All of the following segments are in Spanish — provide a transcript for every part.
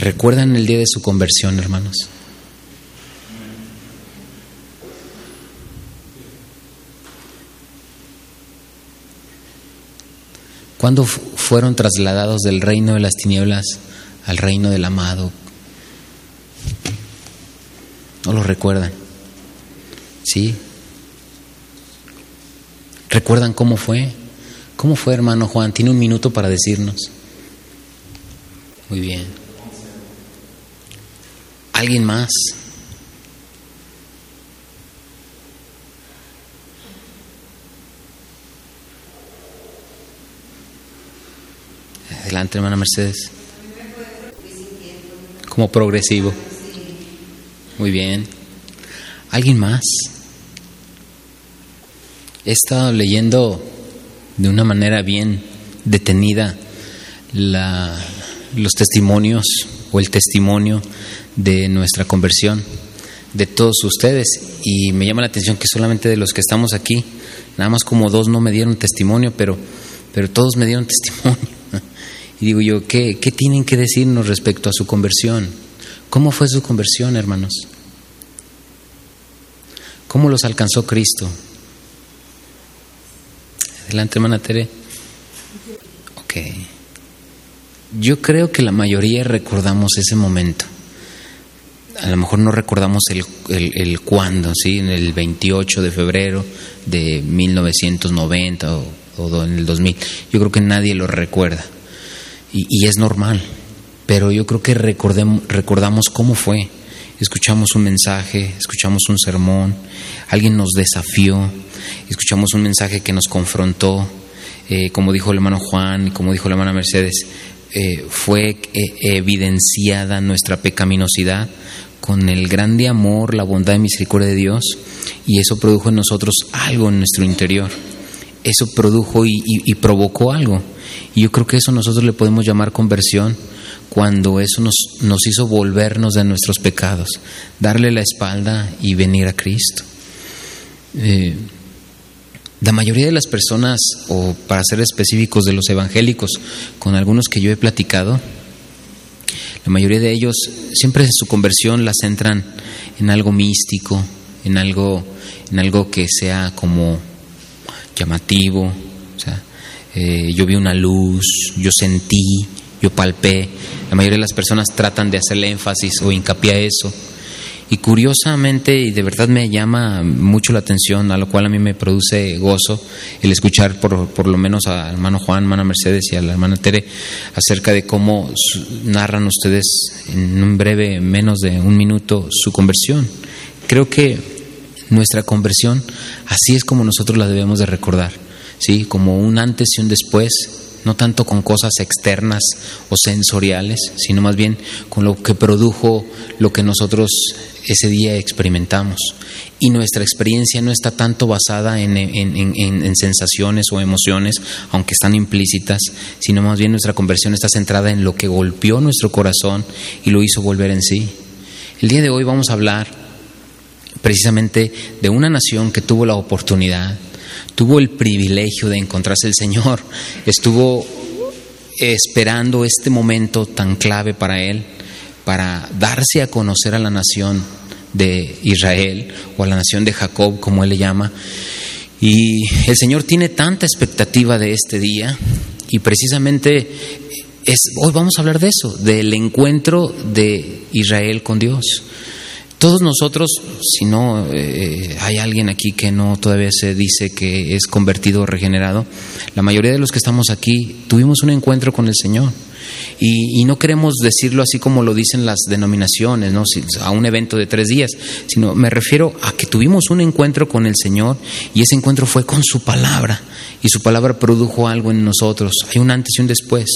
¿Recuerdan el día de su conversión, hermanos? ¿Cuándo fueron trasladados del reino de las tinieblas al reino del amado? ¿No lo recuerdan? ¿Sí? ¿Recuerdan cómo fue? ¿Cómo fue, hermano Juan? Tiene un minuto para decirnos. Muy bien. ¿Alguien más? Adelante, hermana Mercedes. Como progresivo. Muy bien. ¿Alguien más? He estado leyendo de una manera bien detenida los testimonios o el testimonio de nuestra conversión de todos ustedes y me llama la atención que solamente de los que estamos aquí, nada más como dos no me dieron testimonio, pero, pero todos me dieron testimonio. Y digo yo, ¿qué, ¿qué tienen que decirnos respecto a su conversión? ¿Cómo fue su conversión, hermanos? ¿Cómo los alcanzó Cristo? Adelante, hermana Tere. Ok. Yo creo que la mayoría recordamos ese momento. A lo mejor no recordamos el, el, cuándo, ¿sí? En el 28 de febrero de 1990 o, o en el 2000. Yo creo que nadie lo recuerda. Y, y es normal. Pero yo creo que recordamos cómo fue. Escuchamos un mensaje, escuchamos un sermón, alguien nos desafió, escuchamos un mensaje que nos confrontó, eh, como dijo el hermano Juan, como dijo la hermana Mercedes, eh, fue eh, evidenciada nuestra pecaminosidad con el grande amor, la bondad y misericordia de Dios, y eso produjo en nosotros algo en nuestro interior. Eso produjo y, provocó algo. Y yo creo que eso nosotros le podemos llamar conversión cuando eso nos, nos hizo volvernos de nuestros pecados, darle la espalda y venir a Cristo. La mayoría de las personas, o para ser específicos de los evangélicos, con algunos que yo he platicado, la mayoría de ellos siempre en su conversión la centran en algo místico, en algo, en algo que sea como llamativo. O sea, eh, yo vi una luz, yo sentí, yo palpé. La mayoría de las personas tratan de hacerle énfasis o hincapié a eso y curiosamente, y de verdad me llama mucho la atención, a lo cual a mí me produce gozo el escuchar por, por lo menos al hermano Juan, hermana Mercedes y a la hermana Tere acerca de cómo narran ustedes en un breve, menos de un minuto, su conversión. Creo que nuestra conversión, así es como nosotros la debemos de recordar, ¿sí? Como un antes y un después, no tanto con cosas externas o sensoriales, sino más bien con lo que produjo lo que nosotros ese día experimentamos. Y nuestra experiencia no está tanto basada en, en, sensaciones o emociones, aunque están implícitas, sino más bien nuestra conversión está centrada en lo que golpeó nuestro corazón y lo hizo volver en sí. El día de hoy vamos a hablar precisamente de una nación que tuvo la oportunidad, tuvo el privilegio de encontrarse el Señor, estuvo esperando este momento tan clave para él, para darse a conocer a la nación de Israel o a la nación de Jacob, como él le llama. Y el Señor tiene tanta expectativa de este día y precisamente es, hoy vamos a hablar de eso, del encuentro de Israel con Dios. Todos nosotros, si no eh, hay alguien aquí que no todavía se dice que es convertido o regenerado, la mayoría de los que estamos aquí tuvimos un encuentro con el Señor. Y, no queremos decirlo así como lo dicen las denominaciones, ¿no? a un evento de tres días, sino me refiero a que tuvimos un encuentro con el Señor y ese encuentro fue con su palabra y su palabra produjo algo en nosotros. Hay un antes y un después.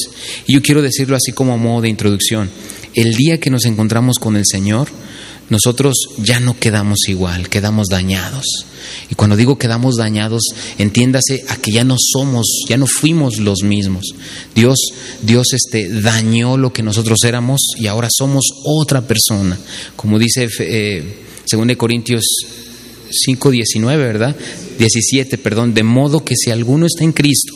Y yo quiero decirlo así como modo de introducción. El día que nos encontramos con el Señor, nosotros ya no quedamos igual, quedamos dañados. Y cuando digo quedamos dañados, entiéndase a que ya no somos, ya no fuimos los mismos. Dios, Dios este, dañó lo que nosotros éramos y ahora somos otra persona. Como dice eh, 2 Corintios 5, 19, ¿verdad? 17, perdón. De modo que si alguno está en Cristo,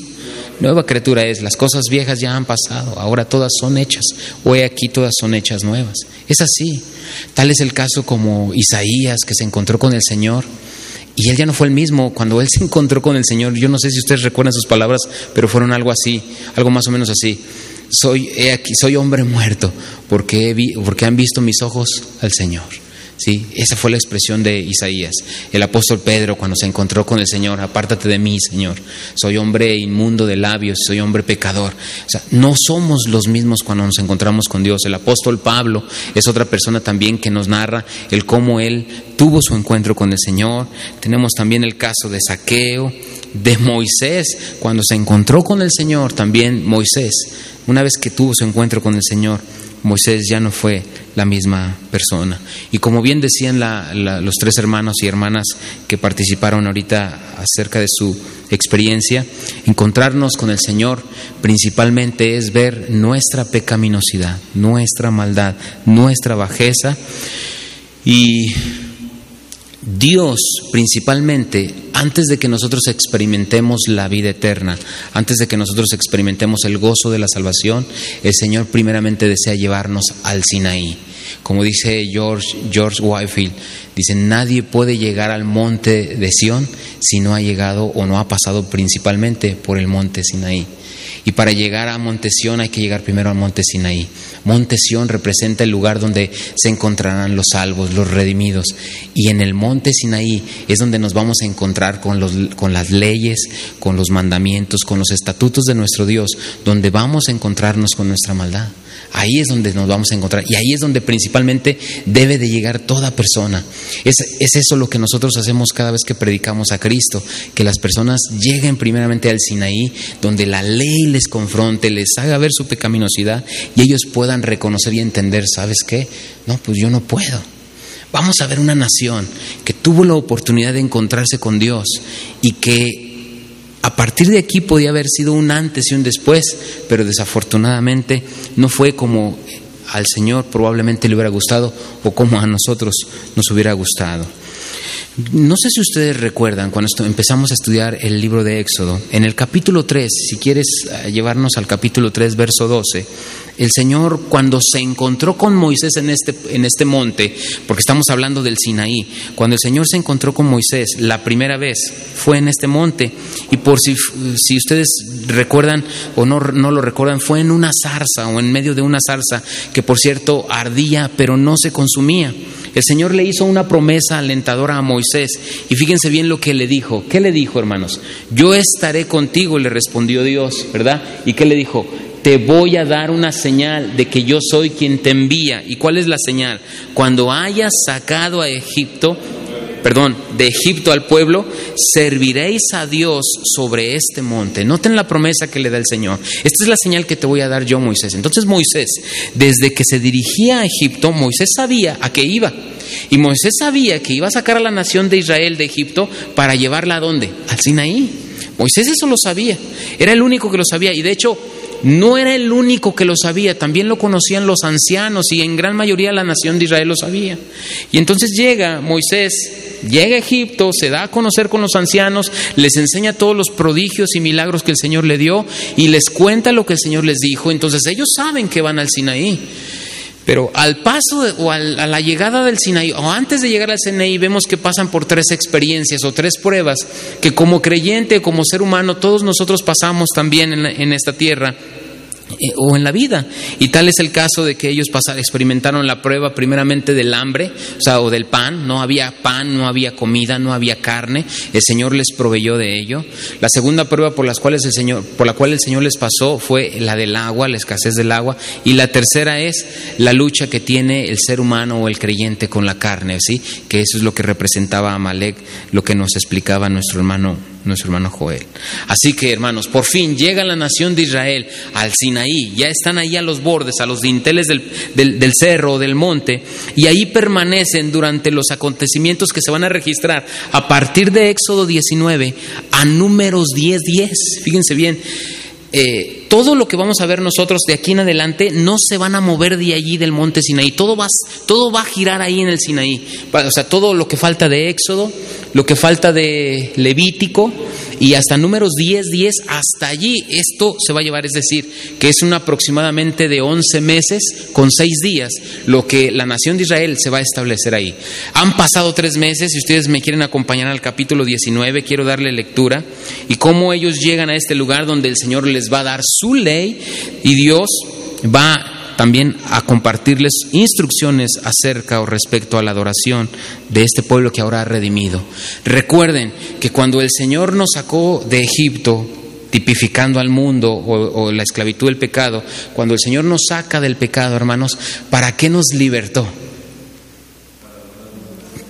nueva criatura es, las cosas viejas ya han pasado, ahora todas son hechas, he aquí todas son hechas nuevas. Es así. Tal es el caso como Isaías que se encontró con el Señor. Y él ya no fue el mismo cuando él se encontró con el Señor. Yo no sé si ustedes recuerdan sus palabras, pero fueron algo así, algo más o menos así. Soy, he aquí, soy hombre muerto porque, porque han visto mis ojos al Señor. ¿Sí? Esa fue la expresión de Isaías. El apóstol Pedro cuando se encontró con el Señor, apártate de mí, Señor. Soy hombre inmundo de labios, soy hombre pecador. O sea, no somos los mismos cuando nos encontramos con Dios. El apóstol Pablo es otra persona también que nos narra el cómo él tuvo su encuentro con el Señor. Tenemos también el caso de Saqueo, de Moisés, cuando se encontró con el Señor, también Moisés, una vez que tuvo su encuentro con el Señor, Moisés ya no fue la misma persona. Y como bien decían los tres hermanos y hermanas que participaron ahorita acerca de su experiencia, encontrarnos con el Señor principalmente es ver nuestra pecaminosidad, nuestra maldad, nuestra bajeza y Dios principalmente, antes de que nosotros experimentemos la vida eterna, antes de que nosotros experimentemos el gozo de la salvación, el Señor primeramente desea llevarnos al Sinaí. Como dice George, George Whitefield, dice, nadie puede llegar al monte de Sión si no ha llegado o no ha pasado principalmente por el monte Sinaí. Y para llegar a Monte Sión hay que llegar primero al Monte Sinaí. Monte Sión representa el lugar donde se encontrarán los salvos, los redimidos. Y en el Monte Sinaí es donde nos vamos a encontrar con, los, con las leyes, con los mandamientos, con los estatutos de nuestro Dios, donde vamos a encontrarnos con nuestra maldad. Ahí es donde nos vamos a encontrar y ahí es donde principalmente debe de llegar toda persona. Es, es, eso lo que nosotros hacemos cada vez que predicamos a Cristo, que las personas lleguen primeramente al Sinaí, donde la ley les confronte, les haga ver su pecaminosidad y ellos puedan reconocer y entender, ¿sabes qué? No, pues yo no puedo. Vamos a ver una nación que tuvo la oportunidad de encontrarse con Dios y que a partir de aquí podía haber sido un antes y un después, pero desafortunadamente no fue como al Señor probablemente le hubiera gustado o como a nosotros nos hubiera gustado. No sé si ustedes recuerdan cuando empezamos a estudiar el libro de Éxodo, en el capítulo 3, si quieres eh, llevarnos al capítulo 3, verso 12, el Señor cuando se encontró con Moisés en este, en este monte, porque estamos hablando del Sinaí, cuando el Señor se encontró con Moisés la primera vez fue en este monte, y por si, si ustedes recuerdan o no, no lo recuerdan, fue en una zarza o en medio de una zarza que por cierto ardía pero no se consumía. El Señor le hizo una promesa alentadora a Moisés y fíjense bien lo que le dijo. ¿Qué le dijo, hermanos? Yo estaré contigo, le respondió Dios, ¿verdad? ¿Y qué le dijo? Te voy a dar una señal de que yo soy quien te envía. ¿Y cuál es la señal? Cuando hayas sacado a Egipto, perdón, de Egipto al pueblo, serviréis a Dios sobre este monte. Noten la promesa que le da el Señor. Esta es la señal que te voy a dar yo, Moisés. Entonces Moisés, desde que se dirigía a Egipto, Moisés sabía a qué iba. Y Moisés sabía que iba a sacar a la nación de Israel de Egipto para llevarla a dónde? Al Sinaí. Moisés eso lo sabía. Era el único que lo sabía. Y de hecho, no era el único que lo sabía, también lo conocían los ancianos y en gran mayoría la nación de Israel lo sabía. Y entonces llega Moisés, llega a Egipto, se da a conocer con los ancianos, les enseña todos los prodigios y milagros que el Señor le dio y les cuenta lo que el Señor les dijo. Entonces ellos saben que van al Sinaí. Pero al paso o a la llegada del Sinaí, o antes de llegar al Sinaí, vemos que pasan por tres experiencias o tres pruebas que como creyente, como ser humano, todos nosotros pasamos también en esta tierra. Eh, o en la vida. Y tal es el caso de que ellos pasaron, experimentaron la prueba primeramente del hambre, o sea, o del pan. No había pan, no había comida, no había carne. El Señor les proveyó de ello. La segunda prueba por, las cuales el Señor, por la cual el Señor les pasó fue la del agua, la escasez del agua. Y la tercera es la lucha que tiene el ser humano o el creyente con la carne, ¿sí? Que eso es lo que representaba Amalek, lo que nos explicaba nuestro hermano nuestro hermano Joel. Así que, hermanos, por fin llega la nación de Israel al Sinaí, ya están ahí a los bordes, a los dinteles del, del, del cerro, del monte, y ahí permanecen durante los acontecimientos que se van a registrar a partir de Éxodo 19 a números 10, 10. Fíjense bien. Eh, todo lo que vamos a ver nosotros de aquí en adelante no se van a mover de allí del monte Sinaí, todo va, todo va a girar ahí en el Sinaí. O sea, todo lo que falta de Éxodo, lo que falta de Levítico y hasta números 10, 10, hasta allí esto se va a llevar, es decir, que es un aproximadamente de 11 meses con 6 días lo que la nación de Israel se va a establecer ahí. Han pasado tres meses, si ustedes me quieren acompañar al capítulo 19, quiero darle lectura y cómo ellos llegan a este lugar donde el Señor les va a dar su ley y Dios va también a compartirles instrucciones acerca o respecto a la adoración de este pueblo que ahora ha redimido. Recuerden que cuando el Señor nos sacó de Egipto, tipificando al mundo o, la esclavitud del pecado, cuando el Señor nos saca del pecado, hermanos, ¿para qué nos libertó?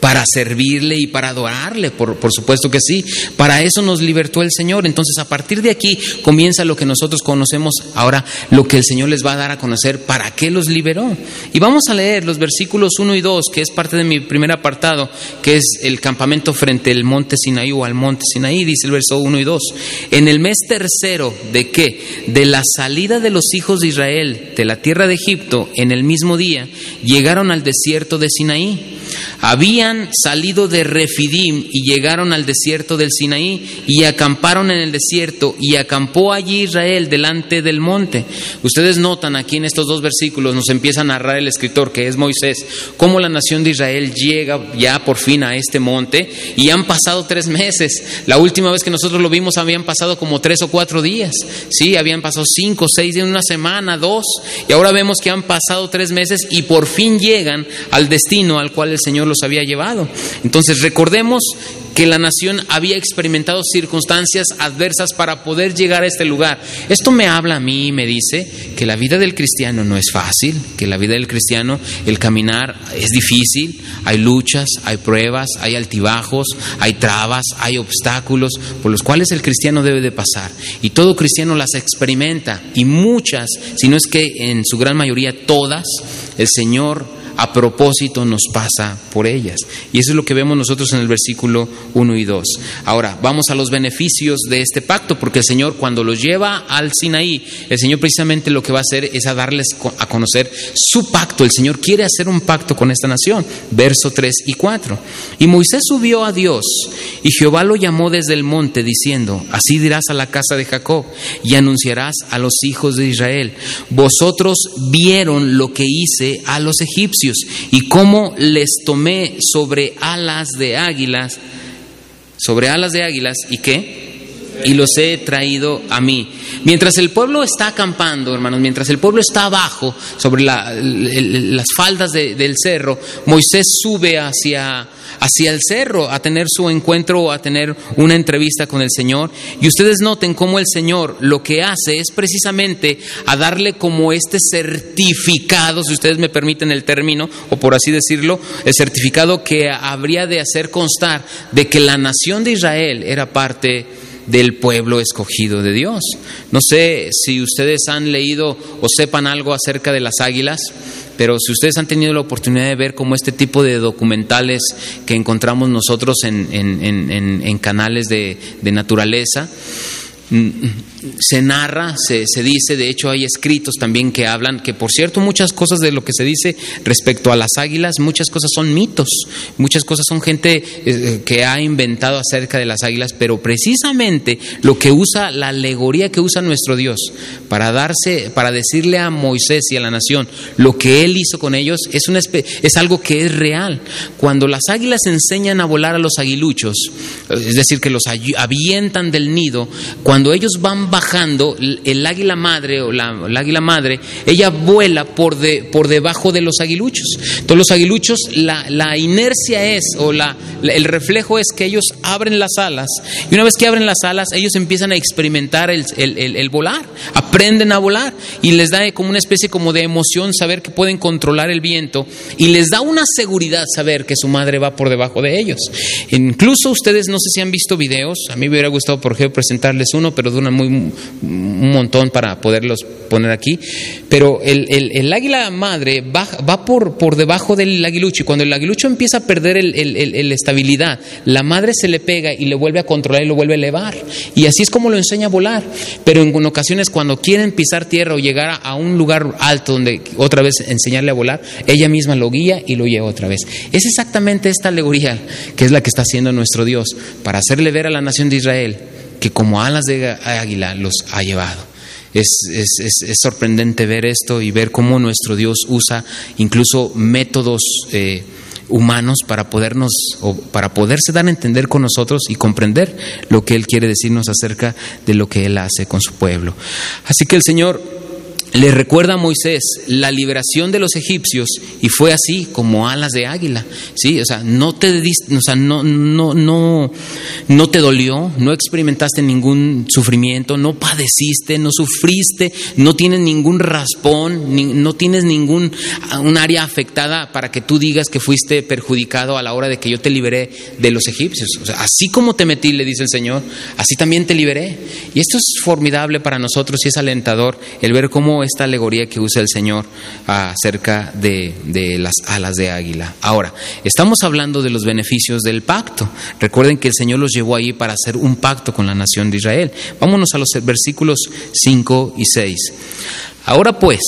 Para servirle y para adorarle, por, por, supuesto que sí. Para eso nos libertó el Señor. Entonces, a partir de aquí comienza lo que nosotros conocemos ahora, lo que el Señor les va a dar a conocer, para qué los liberó. Y vamos a leer los versículos 1 y 2, que es parte de mi primer apartado, que es el campamento frente al monte Sinaí o al monte Sinaí, dice el verso 1 y 2. En el mes tercero de qué? De la salida de los hijos de Israel de la tierra de Egipto, en el mismo día, llegaron al desierto de Sinaí. Habían salido de Refidim y llegaron al desierto del Sinaí y acamparon en el desierto y acampó allí Israel delante del monte. Ustedes notan aquí en estos dos versículos, nos empieza a narrar el escritor que es Moisés, cómo la nación de Israel llega ya por fin a este monte y han pasado tres meses. La última vez que nosotros lo vimos habían pasado como tres o cuatro días. Sí, habían pasado cinco, seis días, una semana, dos. Y ahora vemos que han pasado tres meses y por fin llegan al destino al cual el Señor los había llevado. Entonces recordemos que la nación había experimentado circunstancias adversas para poder llegar a este lugar. Esto me habla a mí y me dice que la vida del cristiano no es fácil, que la vida del cristiano, el caminar es difícil, hay luchas, hay pruebas, hay altibajos, hay trabas, hay obstáculos por los cuales el cristiano debe de pasar. Y todo cristiano las experimenta y muchas, si no es que en su gran mayoría todas, el Señor a propósito nos pasa por ellas. Y eso es lo que vemos nosotros en el versículo 1 y 2. Ahora, vamos a los beneficios de este pacto, porque el Señor cuando los lleva al Sinaí, el Señor precisamente lo que va a hacer es a darles a conocer su pacto. El Señor quiere hacer un pacto con esta nación. Verso 3 y 4. Y Moisés subió a Dios y Jehová lo llamó desde el monte diciendo, así dirás a la casa de Jacob y anunciarás a los hijos de Israel, vosotros vieron lo que hice a los egipcios y cómo les tomé sobre alas de águilas, sobre alas de águilas y qué? Y los he traído a mí. Mientras el pueblo está acampando, hermanos, mientras el pueblo está abajo, sobre las faldas del cerro, Moisés sube hacia, hacia el cerro a tener su encuentro o a tener una entrevista con el Señor. Y ustedes noten cómo el Señor lo que hace es precisamente a darle como este certificado, si ustedes me permiten el término, o por así decirlo, el certificado que habría de hacer constar de que la nación de Israel era parte del pueblo escogido de Dios. No sé si ustedes han leído o sepan algo acerca de las águilas, pero si ustedes han tenido la oportunidad de ver como este tipo de documentales que encontramos nosotros en, en, canales de, naturaleza, se narra, se, se, dice, de hecho hay escritos también que hablan, que por cierto muchas cosas de lo que se dice respecto a las águilas, muchas cosas son mitos, muchas cosas son gente eh, eh, que ha inventado acerca de las águilas, pero precisamente lo que usa, la alegoría que usa nuestro Dios para darse, para decirle a Moisés y a la nación lo que él hizo con ellos, es, una es algo que es real. Cuando las águilas enseñan a volar a los aguiluchos, es decir, que los avientan del nido, cuando ellos van bajando, el águila madre o la, águila madre, ella vuela por, de, por debajo de los aguiluchos. Entonces los aguiluchos, la, la inercia es, o la, el reflejo es que ellos abren las alas. Y una vez que abren las alas, ellos empiezan a experimentar el, el, volar, aprenden a volar. Y les da como una especie como de emoción saber que pueden controlar el viento. Y les da una seguridad saber que su madre va por debajo de ellos. Incluso ustedes no sé si han visto videos, a mí me hubiera gustado por ejemplo presentarles uno pero duran muy, un montón para poderlos poner aquí. Pero el, águila madre va, va por, por, debajo del aguilucho y cuando el aguilucho empieza a perder el, estabilidad, la madre se le pega y le vuelve a controlar y lo vuelve a elevar. Y así es como lo enseña a volar. Pero en ocasiones cuando quieren pisar tierra o llegar a un lugar alto donde otra vez enseñarle a volar, ella misma lo guía y lo lleva otra vez. Es exactamente esta alegoría que es la que está haciendo nuestro Dios para hacerle ver a la nación de Israel que como alas de águila los ha llevado. Es, sorprendente ver esto y ver cómo nuestro Dios usa incluso métodos eh, humanos para podernos o para poderse dar a entender con nosotros y comprender lo que Él quiere decirnos acerca de lo que Él hace con su pueblo. Así que el Señor le recuerda a Moisés la liberación de los egipcios y fue así como alas de águila, sí, o sea, no te o sea, no no no no te dolió, no experimentaste ningún sufrimiento, no padeciste, no sufriste, no tienes ningún raspón, no tienes ningún un área afectada para que tú digas que fuiste perjudicado a la hora de que yo te liberé de los egipcios. O sea, así como te metí, le dice el Señor, así también te liberé. Y esto es formidable para nosotros y es alentador el ver cómo esta alegoría que usa el Señor acerca de, de las alas de águila. Ahora, estamos hablando de los beneficios del pacto. Recuerden que el Señor los llevó ahí para hacer un pacto con la nación de Israel. Vámonos a los versículos 5 y 6. Ahora pues,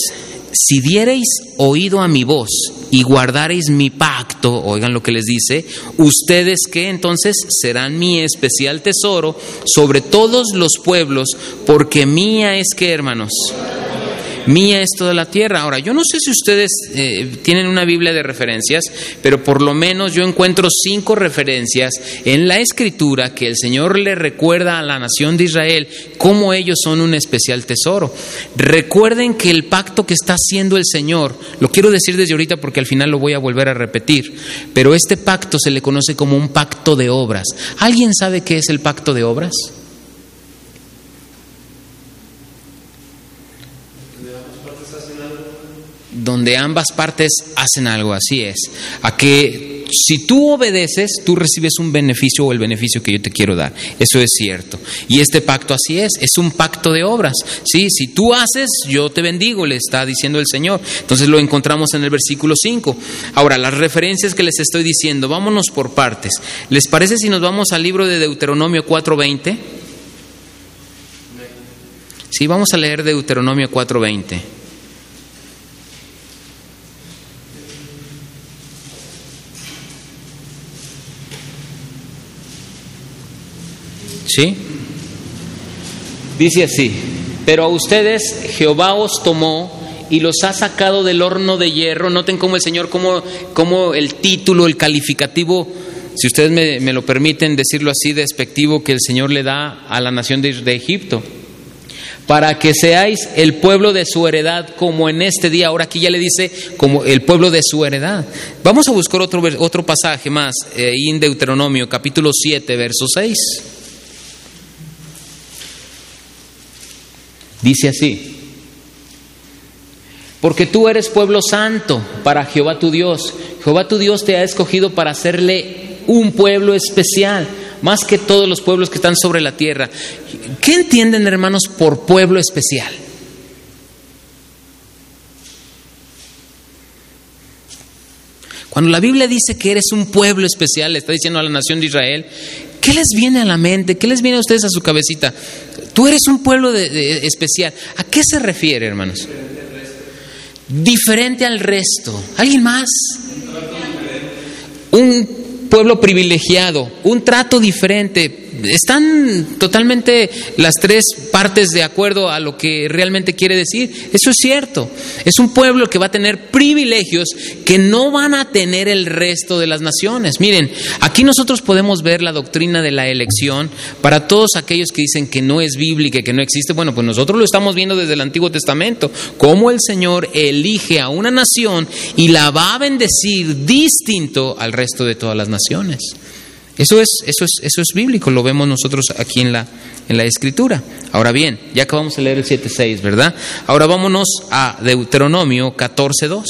si diereis oído a mi voz y guardareis mi pacto, oigan lo que les dice, ustedes que entonces serán mi especial tesoro sobre todos los pueblos, porque mía es que, hermanos, mía es toda la tierra. Ahora, yo no sé si ustedes eh, tienen una Biblia de referencias, pero por lo menos yo encuentro cinco referencias en la escritura que el Señor le recuerda a la nación de Israel cómo ellos son un especial tesoro. Recuerden que el pacto que está haciendo el Señor, lo quiero decir desde ahorita porque al final lo voy a volver a repetir, pero este pacto se le conoce como un pacto de obras. ¿Alguien sabe qué es el pacto de obras? Donde ambas partes hacen algo, así es. A que si tú obedeces, tú recibes un beneficio o el beneficio que yo te quiero dar. Eso es cierto. Y este pacto así es, es un pacto de obras. ¿sí? Si tú haces, yo te bendigo, le está diciendo el Señor. Entonces lo encontramos en el versículo 5. Ahora, las referencias que les estoy diciendo, vámonos por partes. ¿Les parece si nos vamos al libro de Deuteronomio 4.20? Sí, vamos a leer Deuteronomio 4.20. ¿Sí? Dice así, pero a ustedes Jehová os tomó y los ha sacado del horno de hierro. Noten cómo el Señor, cómo, el título, el calificativo, si ustedes me, lo permiten decirlo así, despectivo que el Señor le da a la nación de, de Egipto para que seáis el pueblo de su heredad como en este día. Ahora aquí ya le dice como el pueblo de su heredad. Vamos a buscar otro, otro pasaje más, eh, en Deuteronomio capítulo 7, verso 6. Dice así, porque tú eres pueblo santo para Jehová tu Dios. Jehová tu Dios te ha escogido para hacerle un pueblo especial, más que todos los pueblos que están sobre la tierra. ¿Qué entienden, hermanos, por pueblo especial? Cuando la Biblia dice que eres un pueblo especial, le está diciendo a la nación de Israel, ¿qué les viene a la mente? ¿Qué les viene a ustedes a su cabecita? Tú eres un pueblo de, especial. ¿A qué se refiere, hermanos? Diferente al resto. ¿Alguien más? Un pueblo privilegiado, un trato diferente, están totalmente las tres partes de acuerdo a lo que realmente quiere decir. Eso es cierto. Es un pueblo que va a tener privilegios que no van a tener el resto de las naciones. Miren, aquí nosotros podemos ver la doctrina de la elección para todos aquellos que dicen que no es bíblica, que no existe. Bueno, pues nosotros lo estamos viendo desde el Antiguo Testamento, cómo el Señor elige a una nación y la va a bendecir distinto al resto de todas las naciones. Eso es, eso es, eso es bíblico, lo vemos nosotros aquí en la, en la escritura. Ahora bien, ya acabamos de leer el 7.6, ¿verdad? Ahora vámonos a Deuteronomio 14.2.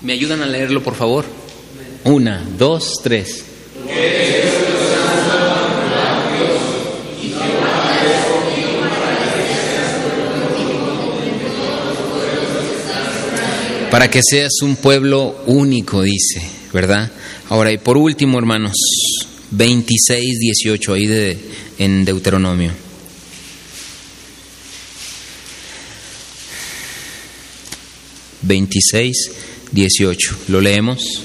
¿Me ¿Me ayudan a leerlo, por favor? Una, dos, tres. Para que seas un pueblo único, dice, ¿verdad? Ahora, y por último, hermanos, 26, 18, ahí de, en Deuteronomio. Veintiséis, dieciocho. ¿Lo leemos?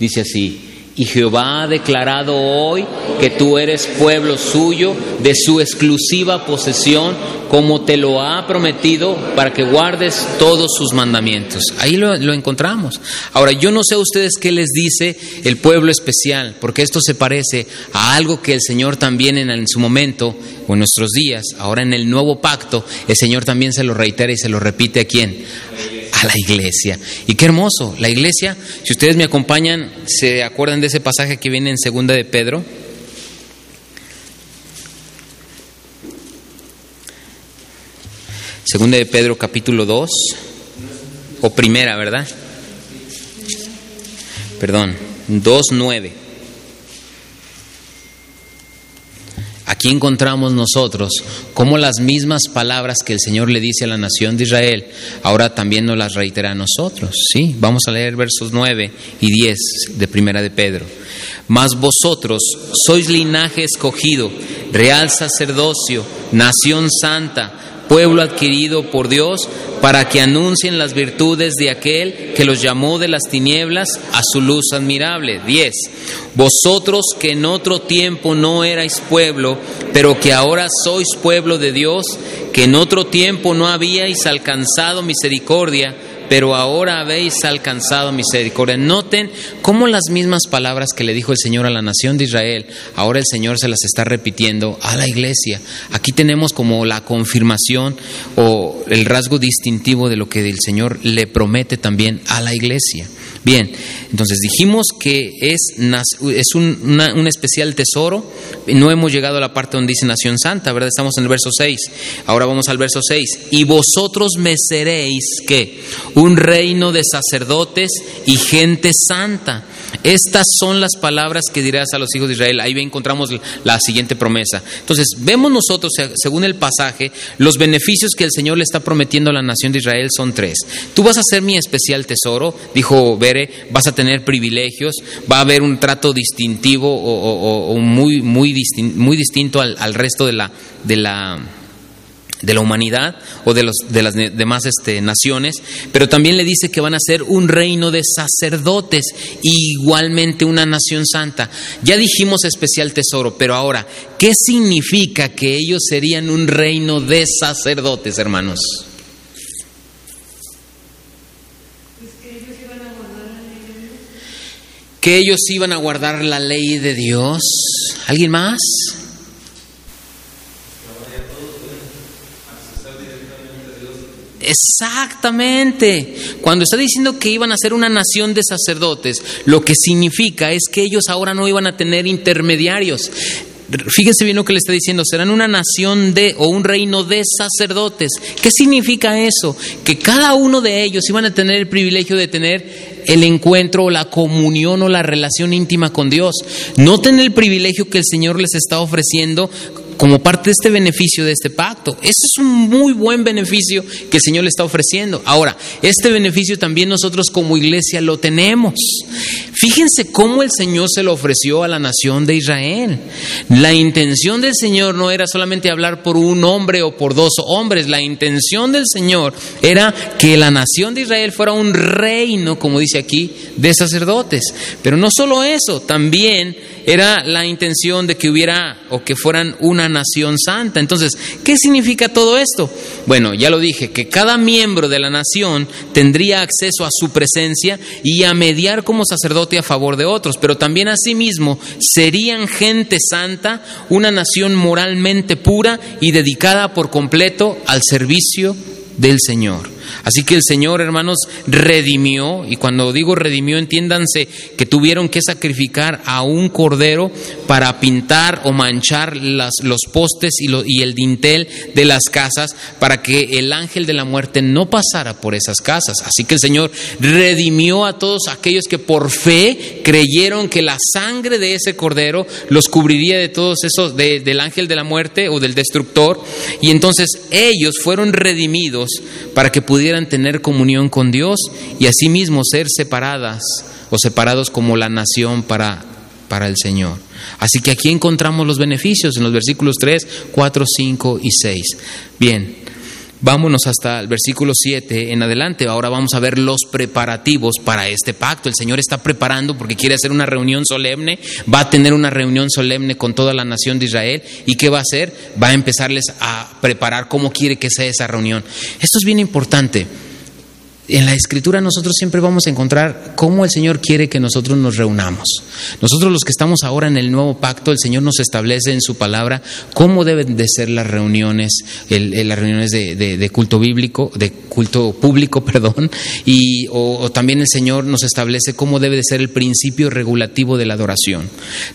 Dice así, y Jehová ha declarado hoy que tú eres pueblo suyo, de su exclusiva posesión, como te lo ha prometido, para que guardes todos sus mandamientos. Ahí lo, encontramos. Ahora, yo no sé a ustedes qué les dice el pueblo especial, porque esto se parece a algo que el Señor también en, en su momento, o en nuestros días, ahora en el nuevo pacto, el Señor también se lo reitera y se lo repite a quién? A la iglesia. Y qué hermoso, la iglesia, si ustedes me acompañan, ¿se acuerdan de ese pasaje que viene en segunda de Pedro? Segunda de Pedro capítulo 2, o primera, ¿verdad? Perdón, 2.9. Aquí encontramos nosotros cómo las mismas palabras que el Señor le dice a la nación de Israel, ahora también nos las reitera a nosotros. ¿sí? Vamos a leer versos 9 y 10 de Primera de Pedro. Mas vosotros sois linaje escogido, real sacerdocio, nación santa, pueblo adquirido por Dios, para que anuncien las virtudes de aquel que los llamó de las tinieblas a su luz admirable. 10. Vosotros que en otro tiempo no erais pueblo, pero que ahora sois pueblo de Dios, que en otro tiempo no habíais alcanzado misericordia, pero ahora habéis alcanzado misericordia. Noten cómo las mismas palabras que le dijo el Señor a la nación de Israel, ahora el Señor se las está repitiendo a la iglesia. Aquí tenemos como la confirmación o el rasgo distintivo de lo que el Señor le promete también a la iglesia. Bien, entonces dijimos que es, es un, un, especial tesoro. No hemos llegado a la parte donde dice Nación Santa, ¿verdad? Estamos en el verso 6. Ahora vamos al verso 6. Y vosotros me seréis, ¿qué? Un reino de sacerdotes y gente santa. Estas son las palabras que dirás a los hijos de Israel. Ahí encontramos la siguiente promesa. Entonces, vemos nosotros, según el pasaje, los beneficios que el Señor le está prometiendo a la nación de Israel son tres. Tú vas a ser mi especial tesoro, dijo Vas a tener privilegios, va a haber un trato distintivo o, muy, muy, muy distinto al, al resto de la, de la de la humanidad o de, los, de las demás este, naciones, pero también le dice que van a ser un reino de sacerdotes, igualmente una nación santa. Ya dijimos especial tesoro, pero ahora, ¿qué significa que ellos serían un reino de sacerdotes, hermanos? Que ellos iban a guardar la ley de Dios. ¿Alguien más? Exactamente. Cuando está diciendo que iban a ser una nación de sacerdotes, lo que significa es que ellos ahora no iban a tener intermediarios. Fíjense bien lo que le está diciendo, serán una nación de o un reino de sacerdotes. ¿Qué significa eso? Que cada uno de ellos iban a tener el privilegio de tener el encuentro o la comunión o la relación íntima con Dios. Noten el privilegio que el Señor les está ofreciendo como parte de este beneficio de este pacto. Ese es un muy buen beneficio que el Señor le está ofreciendo. Ahora, este beneficio también nosotros como iglesia lo tenemos. Fíjense cómo el Señor se lo ofreció a la nación de Israel. La intención del Señor no era solamente hablar por un hombre o por dos hombres. La intención del Señor era que la nación de Israel fuera un reino, como dice aquí, de sacerdotes. Pero no solo eso, también era la intención de que hubiera o que fueran una nación santa. Entonces, ¿qué significa todo esto? Bueno, ya lo dije, que cada miembro de la nación tendría acceso a su presencia y a mediar como sacerdote a favor de otros, pero también asimismo serían gente santa, una nación moralmente pura y dedicada por completo al servicio del Señor. Así que el Señor, hermanos, redimió, y cuando digo redimió, entiéndanse que tuvieron que sacrificar a un cordero para pintar o manchar los postes y el dintel de las casas para que el ángel de la muerte no pasara por esas casas. Así que el Señor redimió a todos aquellos que por fe creyeron que la sangre de ese cordero los cubriría de todos esos, del ángel de la muerte o del destructor, y entonces ellos fueron redimidos para que pudieran tener comunión con Dios y asimismo ser separadas o separados como la nación para, para el Señor. Así que aquí encontramos los beneficios en los versículos 3, 4, 5 y 6. Bien, Vámonos hasta el versículo 7 en adelante. Ahora vamos a ver los preparativos para este pacto. El Señor está preparando porque quiere hacer una reunión solemne. Va a tener una reunión solemne con toda la nación de Israel. ¿Y qué va a hacer? Va a empezarles a preparar cómo quiere que sea esa reunión. Esto es bien importante en la escritura nosotros siempre vamos a encontrar cómo el Señor quiere que nosotros nos reunamos. Nosotros los que estamos ahora en el nuevo pacto, el Señor nos establece en su palabra cómo deben de ser las reuniones, las reuniones de, culto bíblico, de culto público, perdón, y o, también el Señor nos establece cómo debe de ser el principio regulativo de la adoración.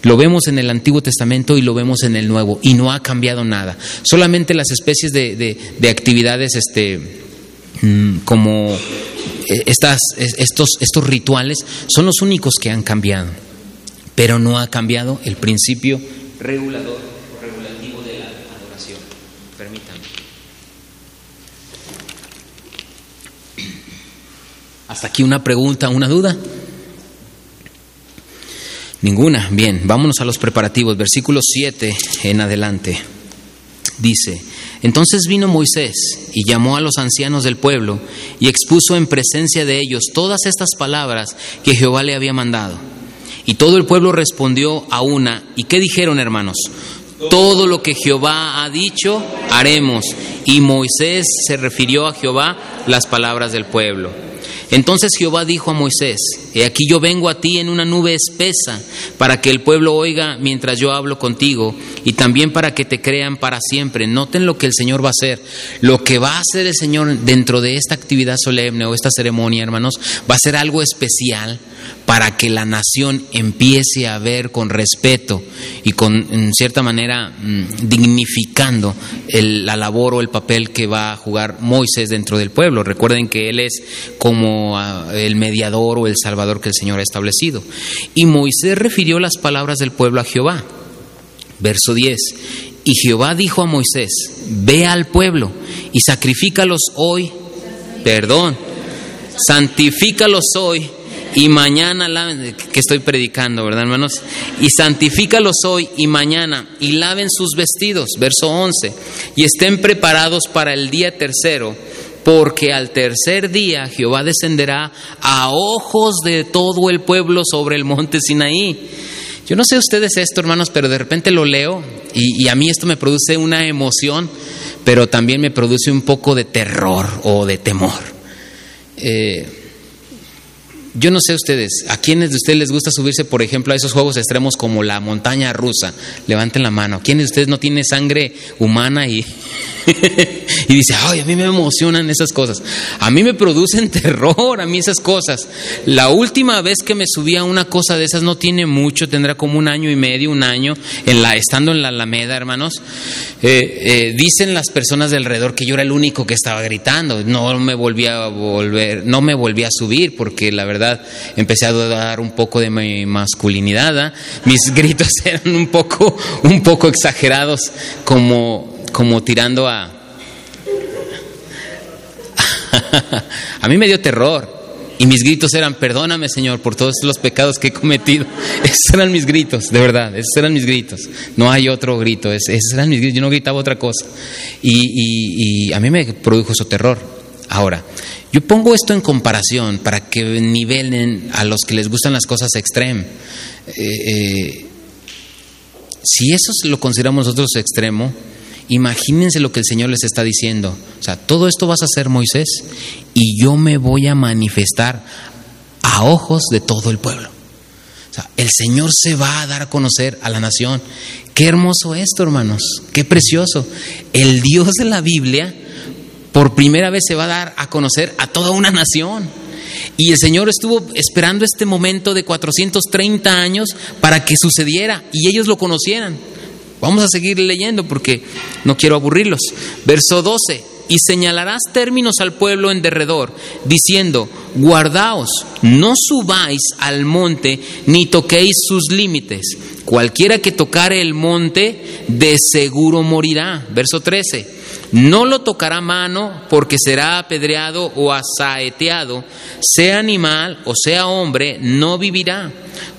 Lo vemos en el Antiguo Testamento y lo vemos en el Nuevo y no ha cambiado nada. Solamente las especies de, de actividades, este como eh, estas, estos, estos rituales son los únicos que han cambiado, pero no ha cambiado el principio regulador o regulativo de la adoración. Permítanme. Hasta aquí una pregunta, una duda. Ninguna. Bien, vámonos a los preparativos. Versículo 7 en adelante. Dice, entonces vino Moisés y llamó a los ancianos del pueblo y expuso en presencia de ellos todas estas palabras que Jehová le había mandado. Y todo el pueblo respondió a una. ¿Y qué dijeron, hermanos? Todo lo que Jehová ha dicho, haremos. Y Moisés se refirió a Jehová las palabras del pueblo. Entonces Jehová dijo a Moisés, He aquí yo vengo a ti en una nube espesa, para que el pueblo oiga mientras yo hablo contigo, y también para que te crean para siempre. Noten lo que el Señor va a hacer. Lo que va a hacer el Señor dentro de esta actividad solemne o esta ceremonia, hermanos, va a ser algo especial para que la nación empiece a ver con respeto y con, en cierta manera, mm, dignificando la labor o el papel que va a jugar Moisés dentro del pueblo. Recuerden que él es como ah, el mediador o el salvador que el Señor ha establecido. Y Moisés refirió las palabras del pueblo a Jehová. Verso 10. Y Jehová dijo a Moisés, ve al pueblo y sacrifícalos hoy, perdón, santifícalos hoy y mañana que estoy predicando, ¿verdad, hermanos? Y santifícalos hoy y mañana y laven sus vestidos, verso 11, y estén preparados para el día tercero, porque al tercer día Jehová descenderá a ojos de todo el pueblo sobre el monte Sinaí. Yo no sé ustedes esto, hermanos, pero de repente lo leo y, a mí esto me produce una emoción, pero también me produce un poco de terror o de temor. Eh, yo no sé ustedes, ¿a quiénes de ustedes les gusta subirse, por ejemplo, a esos juegos extremos como la montaña rusa? Levanten la mano. ¿Quiénes de ustedes no tiene sangre humana y, y dice, ay, a mí me emocionan esas cosas? A mí me producen terror, a mí esas cosas. La última vez que me subí a una cosa de esas no tiene mucho, tendrá como un año y medio, un año, en la, estando en la Alameda, hermanos. Eh, eh, dicen las personas de alrededor que yo era el único que estaba gritando. No me volví a volver, no me volví a subir porque la verdad empecé a dudar un poco de mi masculinidad. ¿ah? Mis gritos eran un poco, un poco exagerados, como, como tirando a... a mí me dio terror. Y mis gritos eran, perdóname Señor por todos los pecados que he cometido. Esos eran mis gritos, de verdad, esos eran mis gritos. No hay otro grito, esos eran mis gritos, yo no gritaba otra cosa. Y, y a mí me produjo eso terror. Ahora, yo pongo esto en comparación para que nivelen a los que les gustan las cosas extrem. Eh, eh, si eso lo consideramos nosotros extremo, imagínense lo que el Señor les está diciendo. O sea, todo esto vas a hacer Moisés y yo me voy a manifestar a ojos de todo el pueblo. O sea, el Señor se va a dar a conocer a la nación. Qué hermoso esto, hermanos. Qué precioso. El Dios de la Biblia por primera vez se va a dar a conocer a toda una nación. Y el Señor estuvo esperando este momento de 430 años para que sucediera y ellos lo conocieran. Vamos a seguir leyendo porque no quiero aburrirlos. Verso 12 y señalarás términos al pueblo en derredor, diciendo, guardaos, no subáis al monte, ni toquéis sus límites. Cualquiera que tocare el monte, de seguro morirá. Verso 13. No lo tocará mano porque será apedreado o asaeteado, sea animal o sea hombre, no vivirá.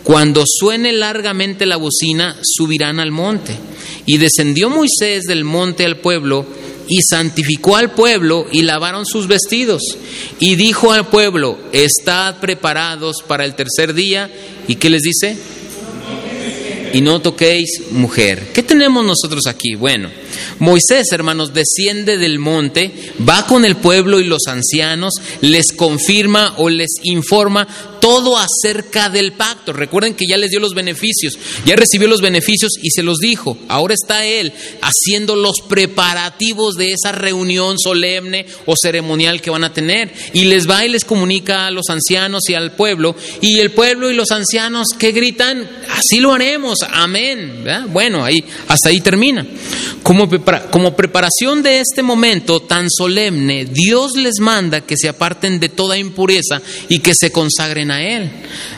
Cuando suene largamente la bocina, subirán al monte. Y descendió Moisés del monte al pueblo, y santificó al pueblo y lavaron sus vestidos. Y dijo al pueblo, estad preparados para el tercer día. ¿Y qué les dice? Y no toquéis mujer. ¿Qué tenemos nosotros aquí? Bueno, Moisés, hermanos, desciende del monte, va con el pueblo y los ancianos, les confirma o les informa todo acerca del pacto. Recuerden que ya les dio los beneficios, ya recibió los beneficios y se los dijo. Ahora está él haciendo los preparativos de esa reunión solemne o ceremonial que van a tener. Y les va y les comunica a los ancianos y al pueblo. Y el pueblo y los ancianos que gritan, así lo haremos, amén. Bueno, ahí, hasta ahí termina. Como preparación de este momento tan solemne, Dios les manda que se aparten de toda impureza y que se consagren a Él.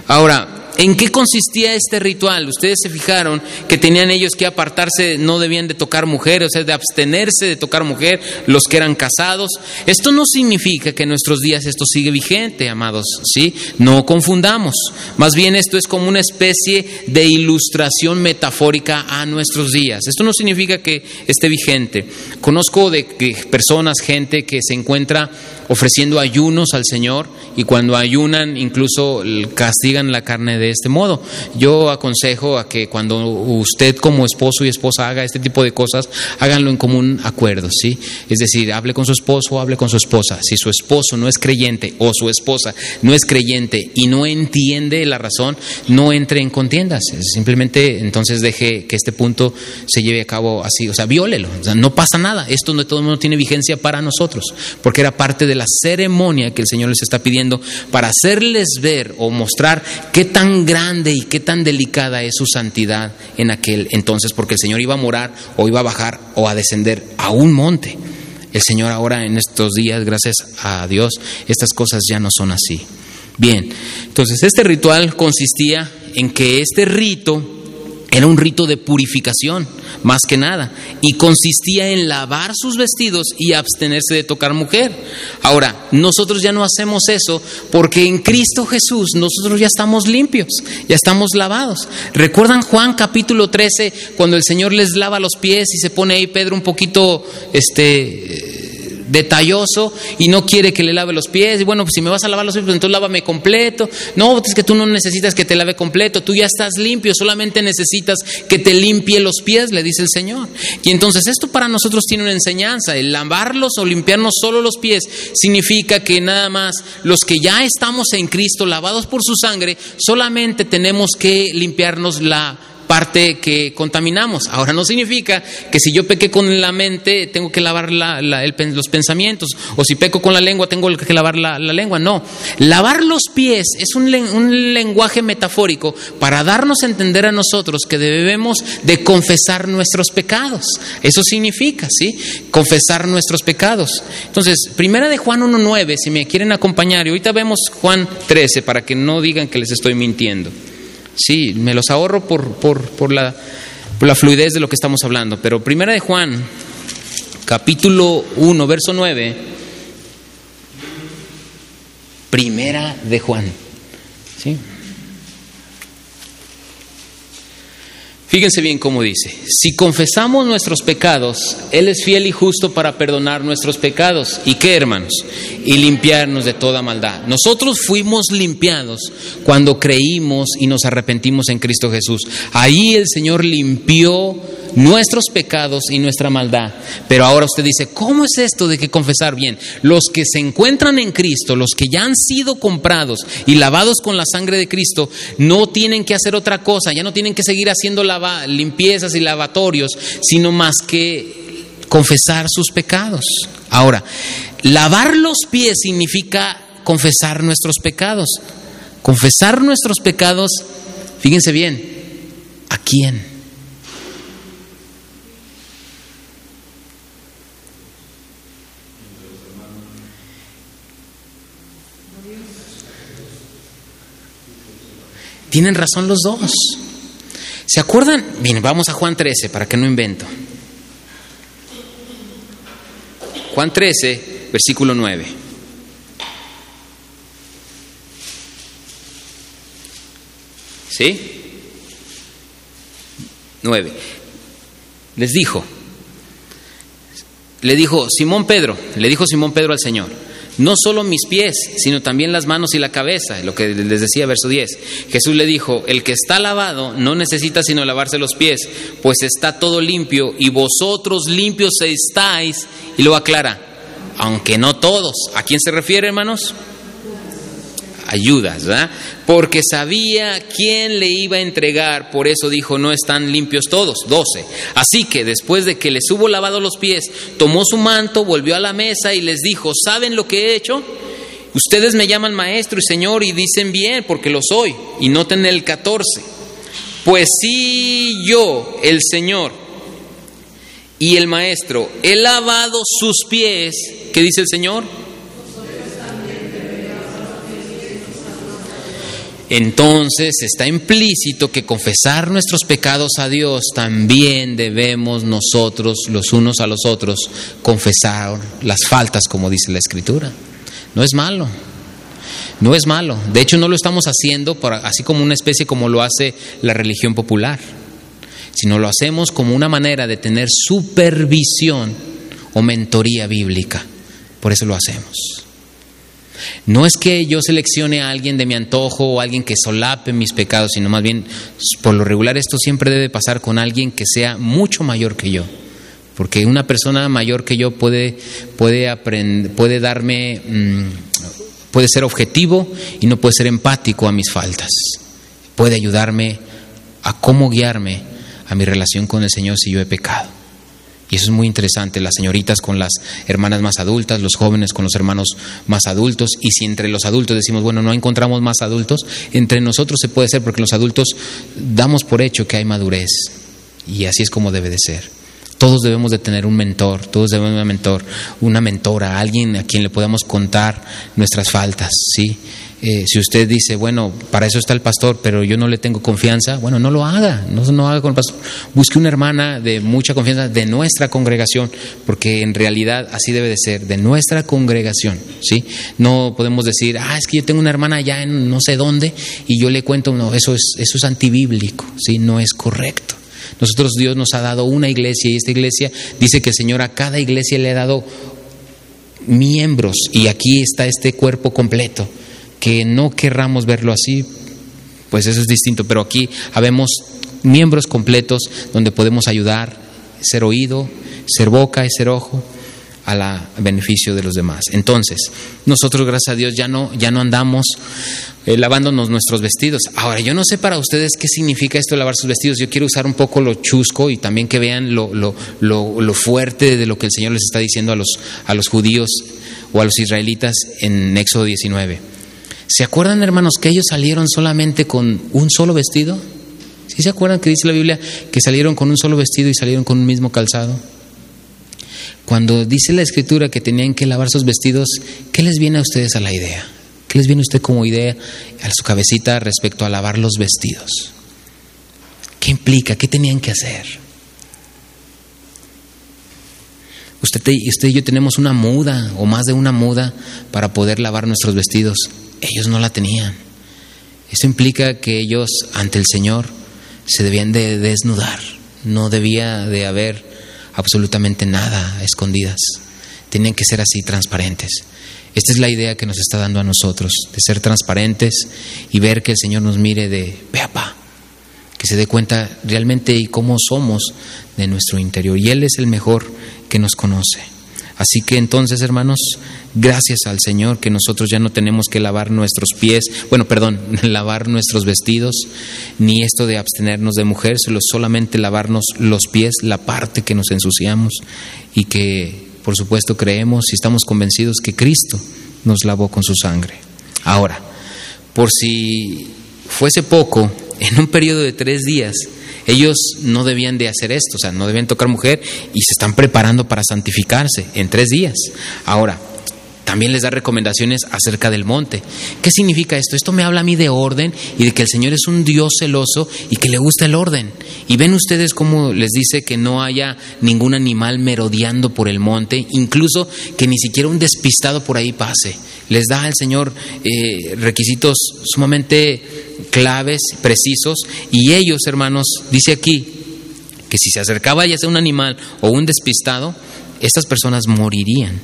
Ahora, ¿En qué consistía este ritual? Ustedes se fijaron que tenían ellos que apartarse, no debían de tocar mujer, o sea, de abstenerse de tocar mujer, los que eran casados. Esto no significa que en nuestros días esto sigue vigente, amados, ¿sí? No confundamos. Más bien esto es como una especie de ilustración metafórica a nuestros días. Esto no significa que esté vigente. Conozco de personas, gente que se encuentra ofreciendo ayunos al Señor y cuando ayunan incluso castigan la carne de este modo. Yo aconsejo a que cuando usted como esposo y esposa haga este tipo de cosas, háganlo en común acuerdo, ¿sí? Es decir, hable con su esposo hable con su esposa. Si su esposo no es creyente o su esposa no es creyente y no entiende la razón, no entre en contiendas. Simplemente entonces deje que este punto se lleve a cabo así, o sea, viólelo. O sea, no pasa nada. Esto no todo mundo tiene vigencia para nosotros, porque era parte de la ceremonia que el Señor les está pidiendo para hacerles ver o mostrar qué tan grande y qué tan delicada es su santidad en aquel entonces, porque el Señor iba a morar o iba a bajar o a descender a un monte. El Señor ahora en estos días, gracias a Dios, estas cosas ya no son así. Bien, entonces este ritual consistía en que este rito era un rito de purificación, más que nada, y consistía en lavar sus vestidos y abstenerse de tocar mujer. Ahora, nosotros ya no hacemos eso porque en Cristo Jesús nosotros ya estamos limpios, ya estamos lavados. ¿Recuerdan Juan capítulo 13 cuando el Señor les lava los pies y se pone ahí Pedro un poquito este detalloso y no quiere que le lave los pies. Y bueno, pues si me vas a lavar los pies, pues entonces lávame completo. No, es que tú no necesitas que te lave completo, tú ya estás limpio, solamente necesitas que te limpie los pies, le dice el Señor. Y entonces esto para nosotros tiene una enseñanza. El lavarlos o limpiarnos solo los pies significa que nada más los que ya estamos en Cristo, lavados por su sangre, solamente tenemos que limpiarnos la parte que contaminamos. Ahora no significa que si yo pequé con la mente tengo que lavar los pensamientos o si peco con la lengua tengo que lavar la, lengua. No, lavar los pies es un, un lenguaje metafórico para darnos a entender a nosotros que debemos de confesar nuestros pecados. Eso significa, ¿sí? Confesar nuestros pecados. Entonces, primera de Juan 1.9, si me quieren acompañar, y ahorita vemos Juan 13 para que no digan que les estoy mintiendo. Sí, me los ahorro por, por, por, la, la fluidez de lo que estamos hablando. Pero primera de Juan, capítulo 1, verso 9. Primera de Juan. ¿Sí? Fíjense bien cómo dice, si confesamos nuestros pecados, Él es fiel y justo para perdonar nuestros pecados. ¿Y qué, hermanos? Y limpiarnos de toda maldad. Nosotros fuimos limpiados cuando creímos y nos arrepentimos en Cristo Jesús. Ahí el Señor limpió nuestros pecados y nuestra maldad. Pero ahora usted dice, ¿cómo es esto de que confesar bien? Los que se encuentran en Cristo, los que ya han sido comprados y lavados con la sangre de Cristo, no tienen que hacer otra cosa, ya no tienen que seguir haciendo limpiezas y lavatorios, sino más que confesar sus pecados. Ahora, lavar los pies significa confesar nuestros pecados. Confesar nuestros pecados, fíjense bien, ¿a quién? Tienen razón los dos. ¿Se acuerdan? Bien, vamos a Juan 13 para que no invento. Juan 13, versículo 9. ¿Sí? 9. Les dijo, le dijo Simón Pedro, le dijo Simón Pedro al Señor, no solo mis pies, sino también las manos y la cabeza, lo que les decía verso 10. Jesús le dijo, el que está lavado no necesita sino lavarse los pies, pues está todo limpio y vosotros limpios estáis. Y lo aclara, aunque no todos. ¿A quién se refiere, hermanos? Ayudas, ¿verdad? Porque sabía quién le iba a entregar, por eso dijo, no están limpios todos, doce. Así que después de que les hubo lavado los pies, tomó su manto, volvió a la mesa y les dijo, ¿saben lo que he hecho? Ustedes me llaman maestro y señor y dicen bien, porque lo soy. Y noten el 14. Pues si yo, el Señor y el maestro, he lavado sus pies, ¿qué dice el Señor? Entonces está implícito que confesar nuestros pecados a Dios también debemos nosotros, los unos a los otros, confesar las faltas, como dice la Escritura. No es malo, no es malo. De hecho, no lo estamos haciendo así como una especie como lo hace la religión popular, sino lo hacemos como una manera de tener supervisión o mentoría bíblica. Por eso lo hacemos. No es que yo seleccione a alguien de mi antojo o alguien que solape mis pecados, sino más bien, por lo regular, esto siempre debe pasar con alguien que sea mucho mayor que yo. Porque una persona mayor que yo puede, puede, aprender, puede darme, mm, puede ser objetivo y no puede ser empático a mis faltas. Puede ayudarme a cómo guiarme a mi relación con el Señor si yo he pecado. Y eso es muy interesante, las señoritas con las hermanas más adultas, los jóvenes con los hermanos más adultos, y si entre los adultos decimos, bueno, no encontramos más adultos, entre nosotros se puede hacer porque los adultos damos por hecho que hay madurez, y así es como debe de ser. Todos debemos de tener un mentor, todos debemos de un mentor, una mentora, alguien a quien le podamos contar nuestras faltas, ¿sí? Eh, si usted dice, bueno, para eso está el pastor, pero yo no le tengo confianza, bueno, no lo haga, no, no haga con el pastor. Busque una hermana de mucha confianza de nuestra congregación, porque en realidad así debe de ser, de nuestra congregación, ¿sí? No podemos decir, ah, es que yo tengo una hermana allá en no sé dónde y yo le cuento, no, eso es, eso es antibíblico, ¿sí? No es correcto. Nosotros Dios nos ha dado una iglesia y esta iglesia dice que el Señor a cada iglesia le ha dado miembros y aquí está este cuerpo completo que no querramos verlo así, pues eso es distinto, pero aquí habemos miembros completos donde podemos ayudar, ser oído, ser boca y ser ojo a la beneficio de los demás. Entonces, nosotros gracias a Dios ya no ya no andamos eh, lavándonos nuestros vestidos. Ahora, yo no sé para ustedes qué significa esto de lavar sus vestidos. Yo quiero usar un poco lo chusco y también que vean lo, lo, lo, lo fuerte de lo que el Señor les está diciendo a los, a los judíos o a los israelitas en Éxodo 19. ¿Se acuerdan, hermanos, que ellos salieron solamente con un solo vestido? ¿Sí se acuerdan que dice la Biblia que salieron con un solo vestido y salieron con un mismo calzado? Cuando dice la escritura que tenían que lavar sus vestidos, ¿qué les viene a ustedes a la idea? ¿Qué les viene a usted como idea a su cabecita respecto a lavar los vestidos? ¿Qué implica? ¿Qué tenían que hacer? Usted, usted y yo tenemos una muda o más de una muda para poder lavar nuestros vestidos. Ellos no la tenían. Esto implica que ellos ante el Señor se debían de desnudar. No debía de haber absolutamente nada escondidas. Tenían que ser así transparentes. Esta es la idea que nos está dando a nosotros, de ser transparentes y ver que el Señor nos mire de, ve pa, que se dé cuenta realmente y cómo somos de nuestro interior. Y Él es el mejor que nos conoce. Así que entonces, hermanos, gracias al Señor que nosotros ya no tenemos que lavar nuestros pies, bueno, perdón, lavar nuestros vestidos, ni esto de abstenernos de mujer, solo solamente lavarnos los pies, la parte que nos ensuciamos y que por supuesto creemos y estamos convencidos que Cristo nos lavó con su sangre. Ahora, por si fuese poco, en un periodo de tres días, ellos no debían de hacer esto, o sea, no debían tocar mujer y se están preparando para santificarse en tres días. Ahora, también les da recomendaciones acerca del monte. ¿Qué significa esto? Esto me habla a mí de orden y de que el Señor es un Dios celoso y que le gusta el orden. Y ven ustedes cómo les dice que no haya ningún animal merodeando por el monte, incluso que ni siquiera un despistado por ahí pase. Les da al Señor eh, requisitos sumamente claves, precisos, y ellos, hermanos, dice aquí, que si se acercaba ya sea un animal o un despistado, estas personas morirían.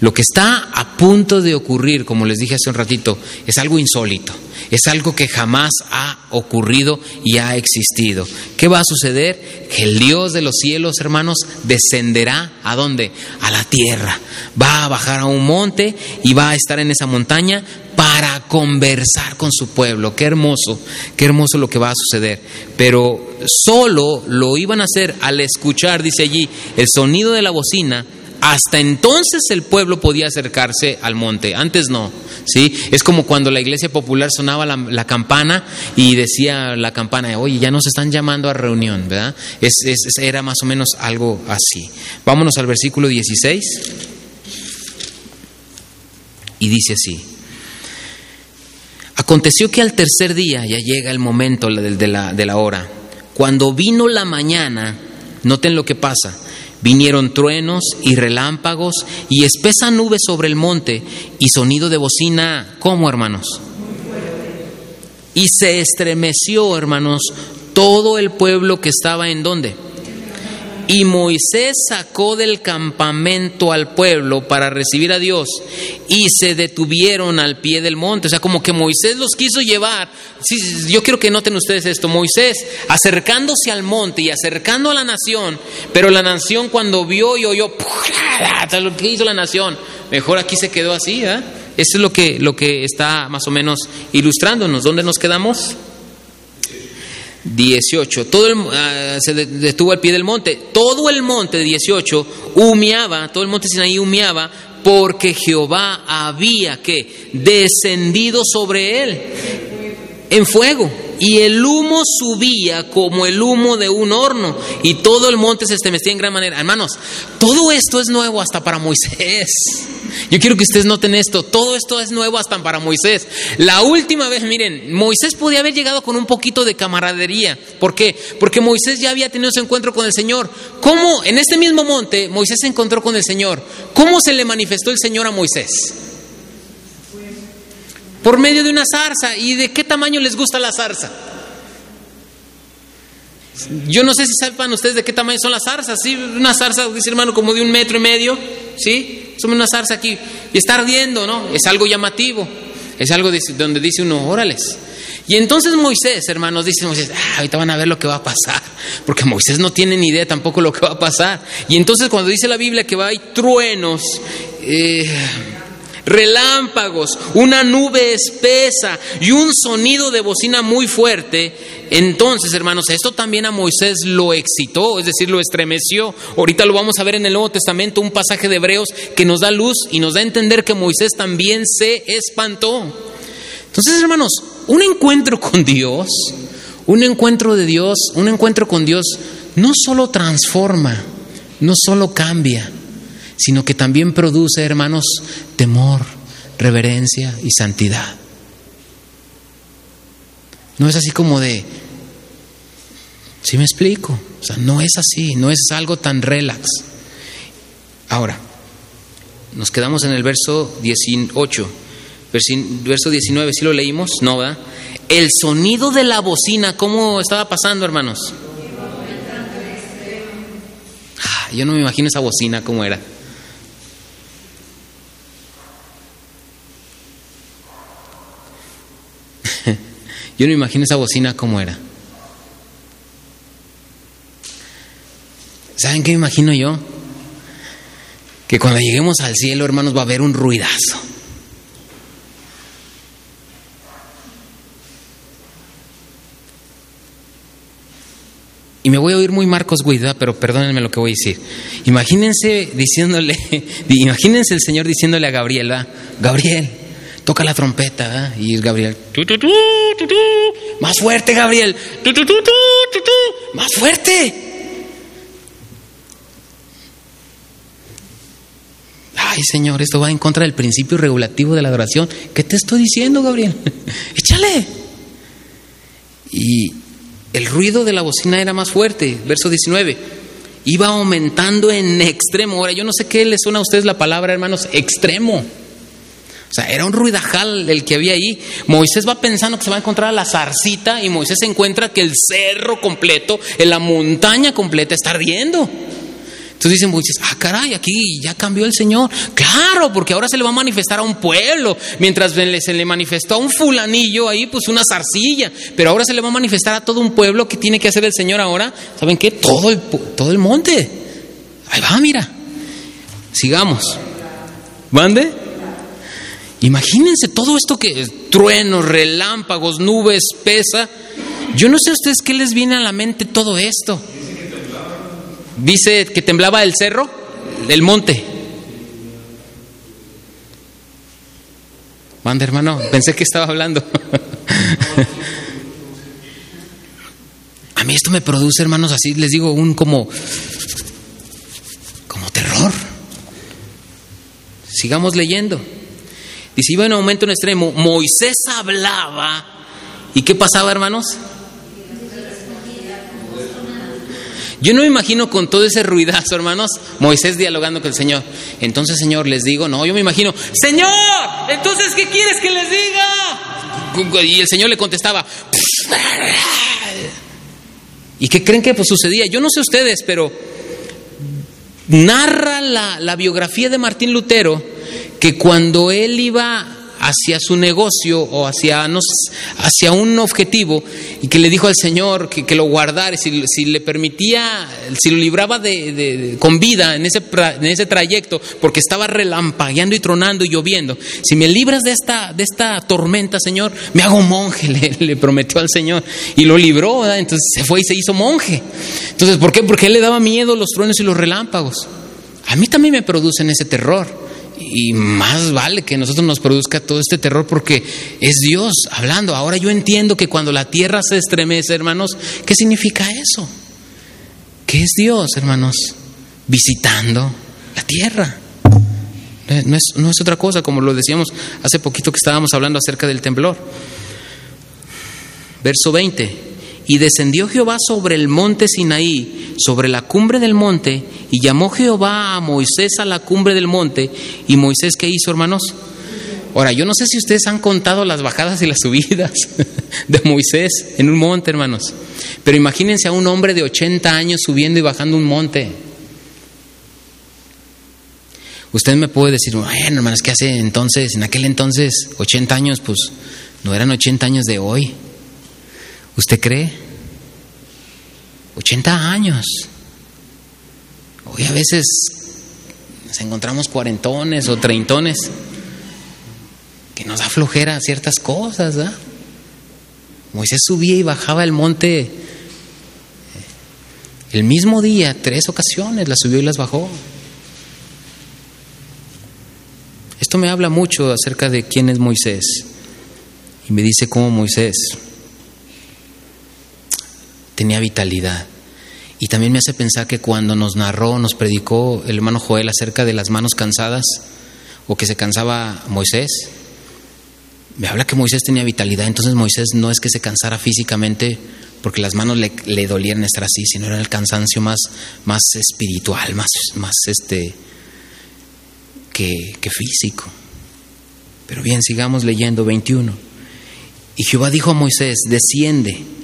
Lo que está a punto de ocurrir, como les dije hace un ratito, es algo insólito, es algo que jamás ha ocurrido y ha existido. ¿Qué va a suceder? Que el Dios de los cielos, hermanos, descenderá a dónde? A la tierra. Va a bajar a un monte y va a estar en esa montaña para conversar con su pueblo. Qué hermoso, qué hermoso lo que va a suceder. Pero solo lo iban a hacer al escuchar, dice allí, el sonido de la bocina hasta entonces el pueblo podía acercarse al monte, antes no. ¿sí? Es como cuando la iglesia popular sonaba la, campana y decía la campana, oye, ya nos están llamando a reunión, ¿verdad? Era más o menos algo así. Vámonos al versículo 16 y dice así. Aconteció que al tercer día, ya llega el momento de la hora, cuando vino la mañana, noten lo que pasa, Vinieron truenos y relámpagos y espesa nube sobre el monte y sonido de bocina, ¿cómo hermanos? Y se estremeció, hermanos, todo el pueblo que estaba en dónde? Y Moisés sacó del campamento al pueblo para recibir a Dios y se detuvieron al pie del monte. O sea, como que Moisés los quiso llevar. Sí, yo quiero que noten ustedes esto. Moisés acercándose al monte y acercando a la nación, pero la nación cuando vio y oyó, lo que hizo la nación, mejor aquí se quedó así. ¿eh? Eso es lo que, lo que está más o menos ilustrándonos. ¿Dónde nos quedamos? 18. Todo el, ah, se detuvo al pie del monte. Todo el monte 18 humeaba, todo el monte Sinaí humeaba porque Jehová había que descendido sobre él en fuego y el humo subía como el humo de un horno y todo el monte se estremecía en gran manera. Hermanos, todo esto es nuevo hasta para Moisés. Yo quiero que ustedes noten esto, todo esto es nuevo hasta para Moisés. La última vez, miren, Moisés podía haber llegado con un poquito de camaradería. ¿Por qué? Porque Moisés ya había tenido su encuentro con el Señor. ¿Cómo en este mismo monte Moisés se encontró con el Señor? ¿Cómo se le manifestó el Señor a Moisés? Por medio de una zarza. ¿Y de qué tamaño les gusta la zarza? Yo no sé si sepan ustedes de qué tamaño son las zarzas, ¿sí? Una zarza, dice hermano, como de un metro y medio, ¿sí? Somos una zarza aquí. Y está ardiendo, ¿no? Es algo llamativo. Es algo donde dice uno, órales. Y entonces Moisés, hermanos, dice Moisés, ah, ahorita van a ver lo que va a pasar. Porque Moisés no tiene ni idea tampoco lo que va a pasar. Y entonces cuando dice la Biblia que va a hay truenos, eh, relámpagos, una nube espesa y un sonido de bocina muy fuerte. Entonces, hermanos, esto también a Moisés lo excitó, es decir, lo estremeció. Ahorita lo vamos a ver en el Nuevo Testamento, un pasaje de Hebreos que nos da luz y nos da a entender que Moisés también se espantó. Entonces, hermanos, un encuentro con Dios, un encuentro de Dios, un encuentro con Dios no solo transforma, no solo cambia, sino que también produce, hermanos, temor, reverencia y santidad. No es así como de, ¿sí me explico? O sea, no es así, no es algo tan relax. Ahora, nos quedamos en el verso 18, verso 19, ¿sí lo leímos? No, ¿verdad? El sonido de la bocina, ¿cómo estaba pasando, hermanos? Ah, yo no me imagino esa bocina cómo era. Yo no imagino esa bocina cómo era. ¿Saben qué me imagino yo? Que cuando lleguemos al cielo, hermanos, va a haber un ruidazo. y me voy a oír muy Marcos Guida, pero perdónenme lo que voy a decir. Imagínense diciéndole, imagínense el Señor diciéndole a Gabriel, Gabriel, toca la trompeta, y es Gabriel, más fuerte Gabriel, más fuerte. Ay Señor, esto va en contra del principio regulativo de la adoración. ¿Qué te estoy diciendo, Gabriel? Échale. Y el ruido de la bocina era más fuerte, verso 19. Iba aumentando en extremo. Ahora, yo no sé qué le suena a ustedes la palabra, hermanos, extremo. O sea, era un ruidajal el que había ahí. Moisés va pensando que se va a encontrar a la zarcita y Moisés encuentra que el cerro completo, en la montaña completa está ardiendo. Entonces dicen Moisés, ah, caray, aquí ya cambió el Señor. Claro, porque ahora se le va a manifestar a un pueblo. Mientras se le manifestó a un fulanillo ahí, pues una zarcilla. Pero ahora se le va a manifestar a todo un pueblo. ¿Qué tiene que hacer el Señor ahora? ¿Saben qué? Todo el, todo el monte. Ahí va, mira. Sigamos. ¿Mande? Imagínense todo esto que truenos, relámpagos, nubes, pesa. Yo no sé a ustedes qué les viene a la mente todo esto. Dice que temblaba el cerro, el monte. Manda, hermano, pensé que estaba hablando. A mí esto me produce, hermanos, así les digo, un como como terror. Sigamos leyendo. Dice, iba en aumento en extremo. Moisés hablaba. ¿Y qué pasaba, hermanos? Yo no me imagino con todo ese ruidazo, hermanos, Moisés dialogando con el Señor. Entonces, Señor, les digo, no, yo me imagino, Señor, entonces, ¿qué quieres que les diga? Y el Señor le contestaba, ¿y qué creen que pues, sucedía? Yo no sé ustedes, pero narra la biografía de Martín Lutero que cuando él iba hacia su negocio o hacia, hacia un objetivo y que le dijo al Señor que, lo guardara, si, si, le permitía, si lo libraba de, con vida en ese, en ese trayecto, porque estaba relampagueando y tronando y lloviendo, si me libras de esta, de esta tormenta, Señor, me hago monje, le, prometió al Señor y lo libró, entonces se fue y se hizo monje. Entonces, ¿por qué? Porque él le daba miedo los truenos y los relámpagos. A mí también me producen ese terror y más vale que nosotros nos produzca todo este terror porque es Dios hablando. Ahora yo entiendo que cuando la tierra se estremece, hermanos, ¿qué significa eso? ¿Qué es Dios, hermanos? Visitando la tierra. No es, no es otra cosa, como lo decíamos hace poquito que estábamos hablando acerca del temblor. Verso 20. Y descendió Jehová sobre el monte Sinaí, sobre la cumbre del monte, y llamó Jehová a Moisés a la cumbre del monte. ¿Y Moisés qué hizo, hermanos? Ahora, yo no sé si ustedes han contado las bajadas y las subidas de Moisés en un monte, hermanos. Pero imagínense a un hombre de 80 años subiendo y bajando un monte. Usted me puede decir, bueno, hermanos, ¿qué hace entonces? En aquel entonces, 80 años, pues no eran 80 años de hoy. ¿Usted cree? 80 años. Hoy a veces nos encontramos cuarentones o treintones que nos da flojera ciertas cosas. ¿verdad? Moisés subía y bajaba el monte eh, el mismo día, tres ocasiones, las subió y las bajó. Esto me habla mucho acerca de quién es Moisés y me dice cómo Moisés tenía vitalidad. Y también me hace pensar que cuando nos narró, nos predicó el hermano Joel acerca de las manos cansadas o que se cansaba Moisés, me habla que Moisés tenía vitalidad, entonces Moisés no es que se cansara físicamente porque las manos le, le dolían estar así, sino era el cansancio más, más espiritual, más, más este, que, que físico. Pero bien, sigamos leyendo 21. Y Jehová dijo a Moisés, desciende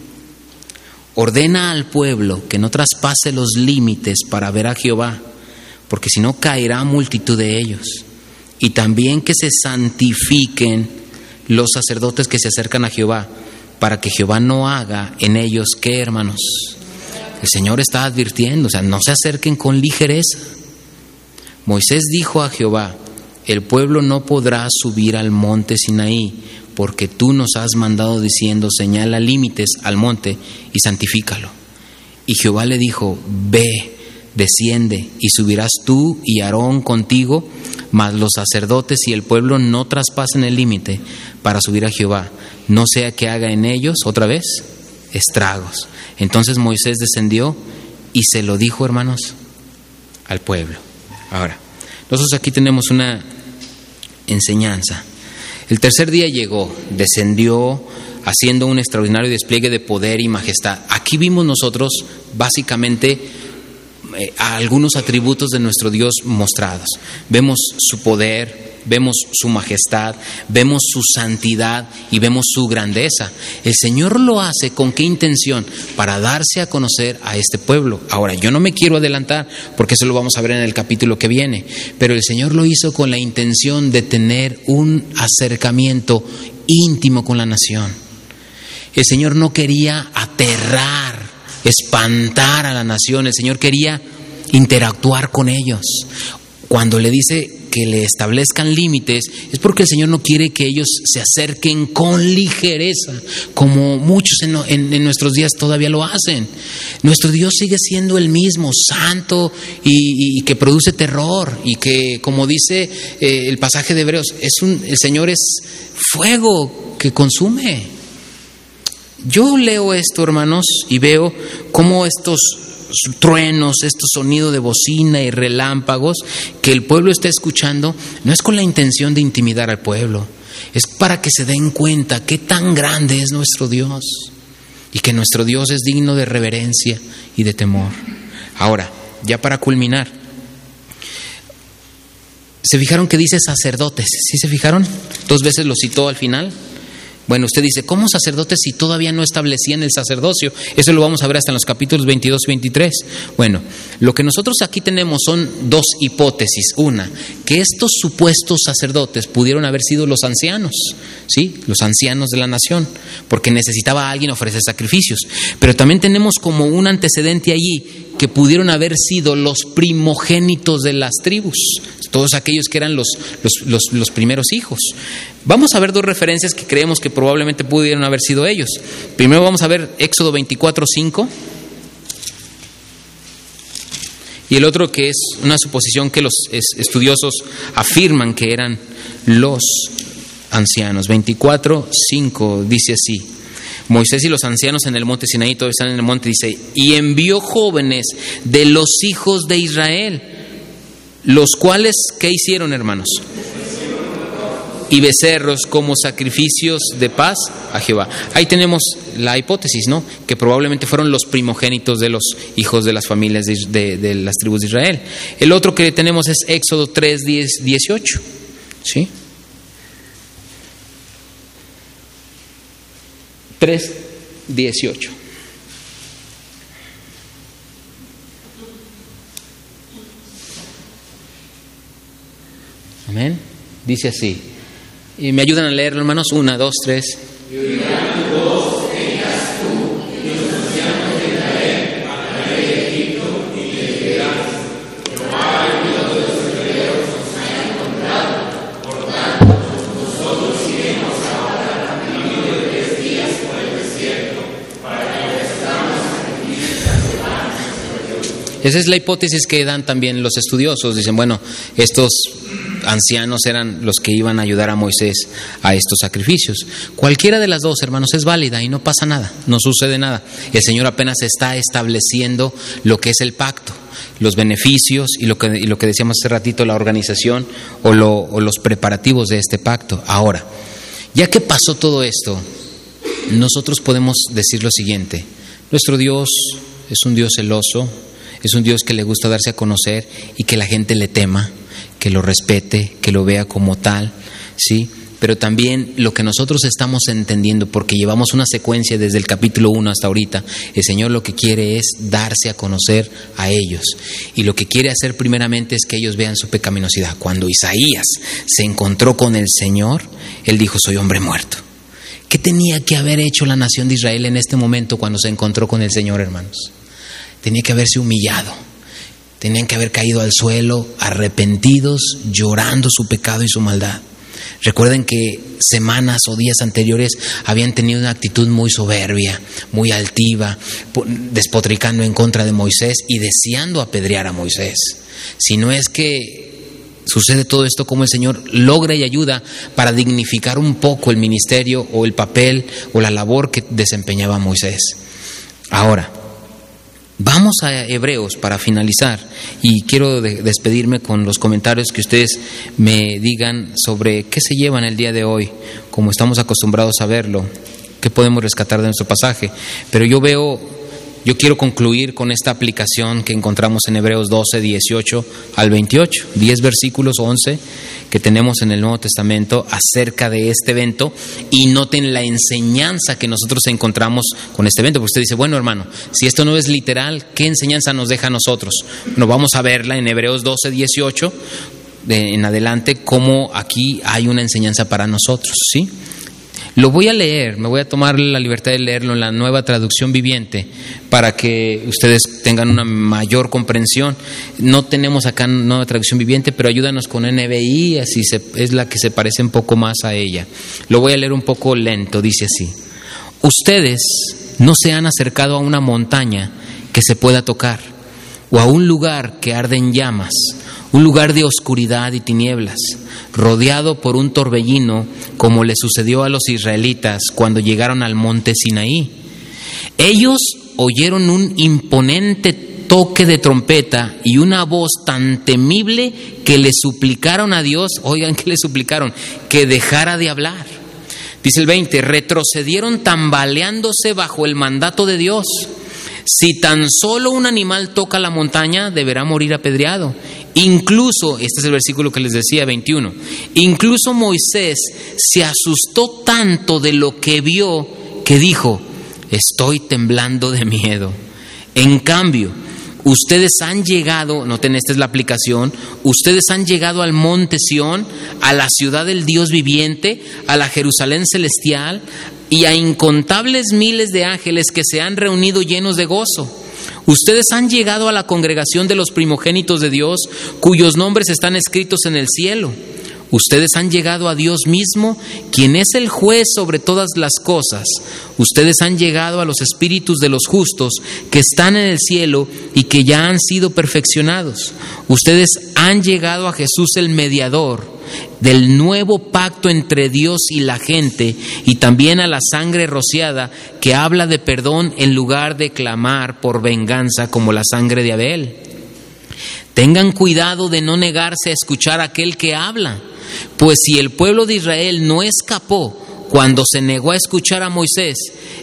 ordena al pueblo que no traspase los límites para ver a Jehová, porque si no caerá multitud de ellos. Y también que se santifiquen los sacerdotes que se acercan a Jehová, para que Jehová no haga en ellos qué, hermanos. El Señor está advirtiendo, o sea, no se acerquen con ligereza. Moisés dijo a Jehová, el pueblo no podrá subir al monte Sinaí, porque tú nos has mandado diciendo, señala límites al monte y santifícalo. Y Jehová le dijo, ve, desciende, y subirás tú y Aarón contigo, mas los sacerdotes y el pueblo no traspasen el límite para subir a Jehová, no sea que haga en ellos, otra vez, estragos. Entonces Moisés descendió y se lo dijo, hermanos, al pueblo. Ahora, nosotros aquí tenemos una enseñanza. El tercer día llegó, descendió haciendo un extraordinario despliegue de poder y majestad. Aquí vimos nosotros básicamente eh, algunos atributos de nuestro Dios mostrados. Vemos su poder, vemos su majestad, vemos su santidad y vemos su grandeza. El Señor lo hace con qué intención? Para darse a conocer a este pueblo. Ahora, yo no me quiero adelantar porque eso lo vamos a ver en el capítulo que viene, pero el Señor lo hizo con la intención de tener un acercamiento íntimo con la nación. El Señor no quería aterrar, espantar a la nación, el Señor quería interactuar con ellos. Cuando le dice que le establezcan límites es porque el Señor no quiere que ellos se acerquen con ligereza, como muchos en, nuestros días todavía lo hacen. Nuestro Dios sigue siendo el mismo, santo y, que produce terror y que, como dice eh, el pasaje de Hebreos, es un, el Señor es fuego que consume. Yo leo esto, hermanos, y veo cómo estos truenos, estos sonidos de bocina y relámpagos que el pueblo está escuchando, no es con la intención de intimidar al pueblo, es para que se den cuenta qué tan grande es nuestro Dios y que nuestro Dios es digno de reverencia y de temor. Ahora, ya para culminar, ¿se fijaron que dice sacerdotes? ¿Sí se fijaron? Dos veces lo citó al final. Bueno, usted dice, ¿cómo sacerdotes si todavía no establecían el sacerdocio? Eso lo vamos a ver hasta en los capítulos 22 y 23. Bueno, lo que nosotros aquí tenemos son dos hipótesis. Una, que estos supuestos sacerdotes pudieron haber sido los ancianos, ¿sí? Los ancianos de la nación, porque necesitaba a alguien ofrecer sacrificios. Pero también tenemos como un antecedente allí que pudieron haber sido los primogénitos de las tribus, todos aquellos que eran los, los, primeros hijos. Vamos a ver dos referencias que creemos que probablemente pudieron haber sido ellos. Primero vamos a ver Éxodo 24, 5. Y el otro que es una suposición que los estudiosos afirman que eran los ancianos. 24, 5 dice así. Moisés y los ancianos en el monte Sinaí, todos están en el monte, dice, y envió jóvenes de los hijos de Israel, los cuales, ¿qué hicieron, hermanos? Y becerros como sacrificios de paz a Jehová. Ahí tenemos la hipótesis, ¿no? Que probablemente fueron los primogénitos de los hijos de las familias de, las tribus de Israel. El otro que tenemos es Éxodo 3, 10, 18. ¿Sí? 3, 18. Amén. Dice así. Y me ayudan a leerlo, hermanos. Una, dos, tres. Esa es la hipótesis que dan también los estudiosos. Dicen, bueno, estos ancianos eran los que iban a ayudar a Moisés a estos sacrificios. Cualquiera de las dos, hermanos, es válida y no pasa nada, no sucede nada. El Señor apenas está estableciendo lo que es el pacto, los beneficios y lo que, lo que decíamos hace ratito, la organización o, o los preparativos de este pacto. Ahora, ya que pasó todo esto, nosotros podemos decir lo siguiente, nuestro Dios es un Dios celoso, es un Dios que le gusta darse a conocer y que la gente le tema, que lo respete, que lo vea como tal, ¿sí? Pero también lo que nosotros estamos entendiendo, porque llevamos una secuencia desde el capítulo 1 hasta ahorita, el Señor lo que quiere es darse a conocer a ellos. Y lo que quiere hacer primeramente es que ellos vean su pecaminosidad. Cuando Isaías se encontró con el Señor, él dijo, soy hombre muerto. ¿Qué tenía que haber hecho la nación de Israel en este momento cuando se encontró con el Señor, hermanos? Tenía que haberse humillado, tenían que haber caído al suelo arrepentidos, llorando su pecado y su maldad. Recuerden que semanas o días anteriores habían tenido una actitud muy soberbia, muy altiva, despotricando en contra de Moisés y deseando apedrear a Moisés. Si no es que sucede todo esto como el Señor logra y ayuda para dignificar un poco el ministerio o el papel o la labor que desempeñaba Moisés. Ahora, Vamos a Hebreos para finalizar y quiero despedirme con los comentarios que ustedes me digan sobre qué se llevan el día de hoy, como estamos acostumbrados a verlo, qué podemos rescatar de nuestro pasaje. Pero yo veo yo quiero concluir con esta aplicación que encontramos en Hebreos 12, 18 al 28, 10 versículos 11 que tenemos en el Nuevo Testamento acerca de este evento y noten la enseñanza que nosotros encontramos con este evento. Porque usted dice, bueno hermano, si esto no es literal, ¿qué enseñanza nos deja a nosotros? Bueno, vamos a verla en Hebreos 12, 18 en adelante, cómo aquí hay una enseñanza para nosotros, ¿sí? Lo voy a leer, me voy a tomar la libertad de leerlo en la nueva traducción viviente para que ustedes tengan una mayor comprensión. No tenemos acá nueva traducción viviente, pero ayúdanos con NBI, así es la que se parece un poco más a ella. Lo voy a leer un poco lento, dice así. Ustedes no se han acercado a una montaña que se pueda tocar o a un lugar que arde en llamas un lugar de oscuridad y tinieblas, rodeado por un torbellino, como le sucedió a los israelitas cuando llegaron al monte Sinaí. Ellos oyeron un imponente toque de trompeta y una voz tan temible que le suplicaron a Dios, oigan que le suplicaron, que dejara de hablar. Dice el 20, retrocedieron tambaleándose bajo el mandato de Dios. Si tan solo un animal toca la montaña, deberá morir apedreado. Incluso, este es el versículo que les decía, 21, incluso Moisés se asustó tanto de lo que vio que dijo, estoy temblando de miedo. En cambio, ustedes han llegado, noten, esta es la aplicación, ustedes han llegado al monte Sión, a la ciudad del Dios viviente, a la Jerusalén celestial y a incontables miles de ángeles que se han reunido llenos de gozo. Ustedes han llegado a la congregación de los primogénitos de Dios, cuyos nombres están escritos en el cielo. Ustedes han llegado a Dios mismo, quien es el juez sobre todas las cosas. Ustedes han llegado a los espíritus de los justos que están en el cielo y que ya han sido perfeccionados. Ustedes han llegado a Jesús el mediador del nuevo pacto entre Dios y la gente y también a la sangre rociada que habla de perdón en lugar de clamar por venganza como la sangre de Abel. Tengan cuidado de no negarse a escuchar a aquel que habla, pues si el pueblo de Israel no escapó cuando se negó a escuchar a Moisés,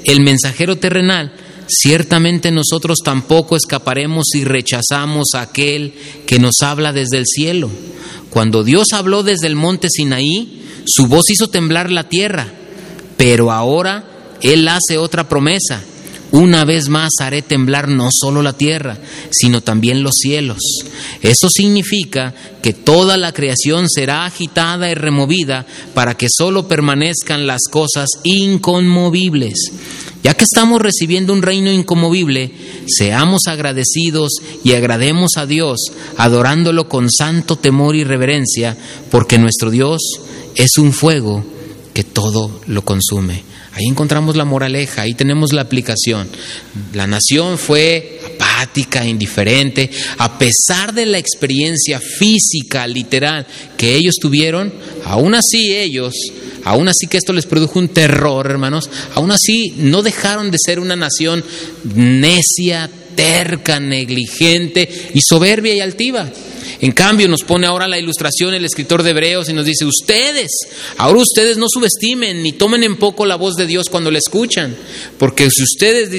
el mensajero terrenal, ciertamente nosotros tampoco escaparemos si rechazamos a aquel que nos habla desde el cielo. Cuando Dios habló desde el monte Sinaí, su voz hizo temblar la tierra, pero ahora Él hace otra promesa. Una vez más haré temblar no solo la tierra, sino también los cielos. Eso significa que toda la creación será agitada y removida para que solo permanezcan las cosas inconmovibles. Ya que estamos recibiendo un reino inconmovible, seamos agradecidos y agrademos a Dios, adorándolo con santo temor y reverencia, porque nuestro Dios es un fuego que todo lo consume. Ahí encontramos la moraleja, ahí tenemos la aplicación. La nación fue apática, indiferente, a pesar de la experiencia física, literal, que ellos tuvieron, aún así ellos aún así que esto les produjo un terror, hermanos, aún así no dejaron de ser una nación necia, terca, negligente y soberbia y altiva. En cambio, nos pone ahora la ilustración el escritor de Hebreos y nos dice, ustedes, ahora ustedes no subestimen ni tomen en poco la voz de Dios cuando la escuchan, porque si ustedes,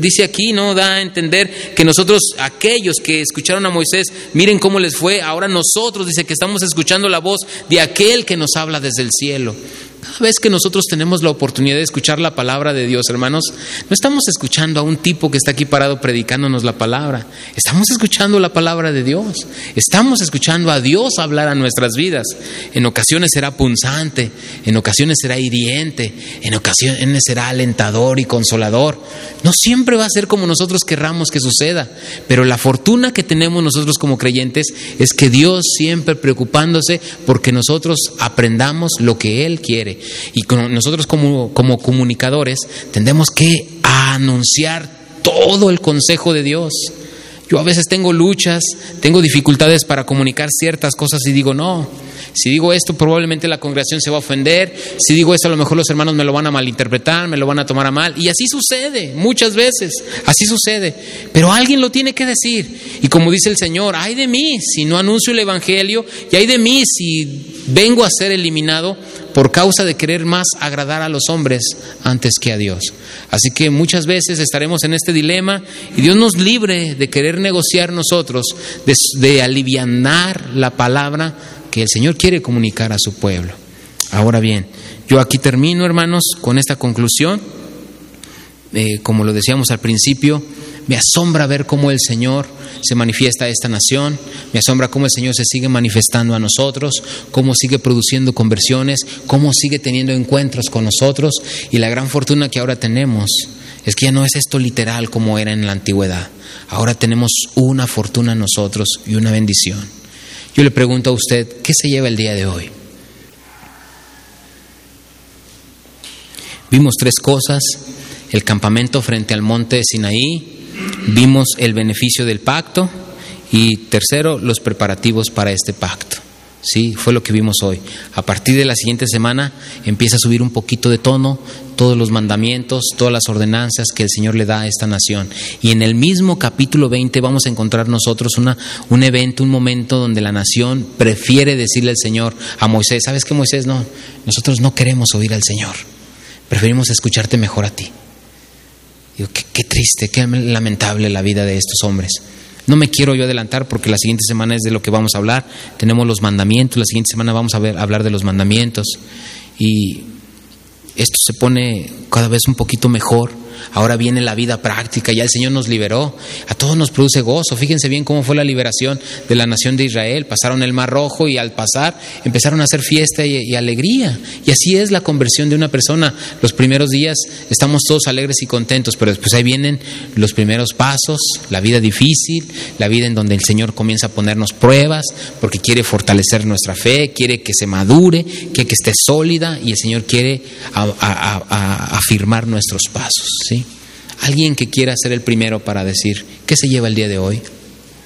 dice aquí, no da a entender que nosotros, aquellos que escucharon a Moisés, miren cómo les fue, ahora nosotros, dice que estamos escuchando la voz de aquel que nos habla desde el cielo. Cada vez que nosotros tenemos la oportunidad de escuchar la palabra de Dios, hermanos, no estamos escuchando a un tipo que está aquí parado predicándonos la palabra. Estamos escuchando la palabra de Dios. Estamos escuchando a Dios hablar a nuestras vidas. En ocasiones será punzante, en ocasiones será hiriente, en ocasiones será alentador y consolador. No siempre va a ser como nosotros querramos que suceda, pero la fortuna que tenemos nosotros como creyentes es que Dios siempre preocupándose porque nosotros aprendamos lo que Él quiere. Y nosotros como, comunicadores tendremos que anunciar todo el consejo de Dios. Yo a veces tengo luchas, tengo dificultades para comunicar ciertas cosas y digo, no, si digo esto probablemente la congregación se va a ofender, si digo esto a lo mejor los hermanos me lo van a malinterpretar, me lo van a tomar a mal. Y así sucede, muchas veces, así sucede. Pero alguien lo tiene que decir. Y como dice el Señor, hay de mí si no anuncio el Evangelio y hay de mí si vengo a ser eliminado por causa de querer más agradar a los hombres antes que a Dios. Así que muchas veces estaremos en este dilema y Dios nos libre de querer negociar nosotros, de, de alivianar la palabra que el Señor quiere comunicar a su pueblo. Ahora bien, yo aquí termino, hermanos, con esta conclusión. Eh, como lo decíamos al principio, me asombra ver cómo el Señor se manifiesta a esta nación, me asombra cómo el Señor se sigue manifestando a nosotros, cómo sigue produciendo conversiones, cómo sigue teniendo encuentros con nosotros y la gran fortuna que ahora tenemos es que ya no es esto literal como era en la antigüedad. Ahora tenemos una fortuna nosotros y una bendición. Yo le pregunto a usted, ¿qué se lleva el día de hoy? Vimos tres cosas, el campamento frente al monte de Sinaí, vimos el beneficio del pacto y tercero, los preparativos para este pacto. Sí, fue lo que vimos hoy. A partir de la siguiente semana empieza a subir un poquito de tono todos los mandamientos, todas las ordenanzas que el Señor le da a esta nación. Y en el mismo capítulo 20 vamos a encontrar nosotros una, un evento, un momento donde la nación prefiere decirle al Señor, a Moisés, ¿sabes qué Moisés? No, nosotros no queremos oír al Señor, preferimos escucharte mejor a ti. Digo, qué, triste, qué lamentable la vida de estos hombres. No me quiero yo adelantar porque la siguiente semana es de lo que vamos a hablar. Tenemos los mandamientos, la siguiente semana vamos a hablar de los mandamientos. Y esto se pone cada vez un poquito mejor Ahora viene la vida práctica, ya el Señor nos liberó. A todos nos produce gozo. Fíjense bien cómo fue la liberación de la nación de Israel. Pasaron el Mar Rojo y al pasar empezaron a hacer fiesta y, alegría. Y así es la conversión de una persona. Los primeros días estamos todos alegres y contentos, pero después ahí vienen los primeros pasos, la vida difícil, la vida en donde el Señor comienza a ponernos pruebas porque quiere fortalecer nuestra fe, quiere que se madure, quiere que esté sólida y el Señor quiere afirmar nuestros pasos. ¿sí? Alguien que quiera ser el primero para decir, ¿qué se lleva el día de hoy?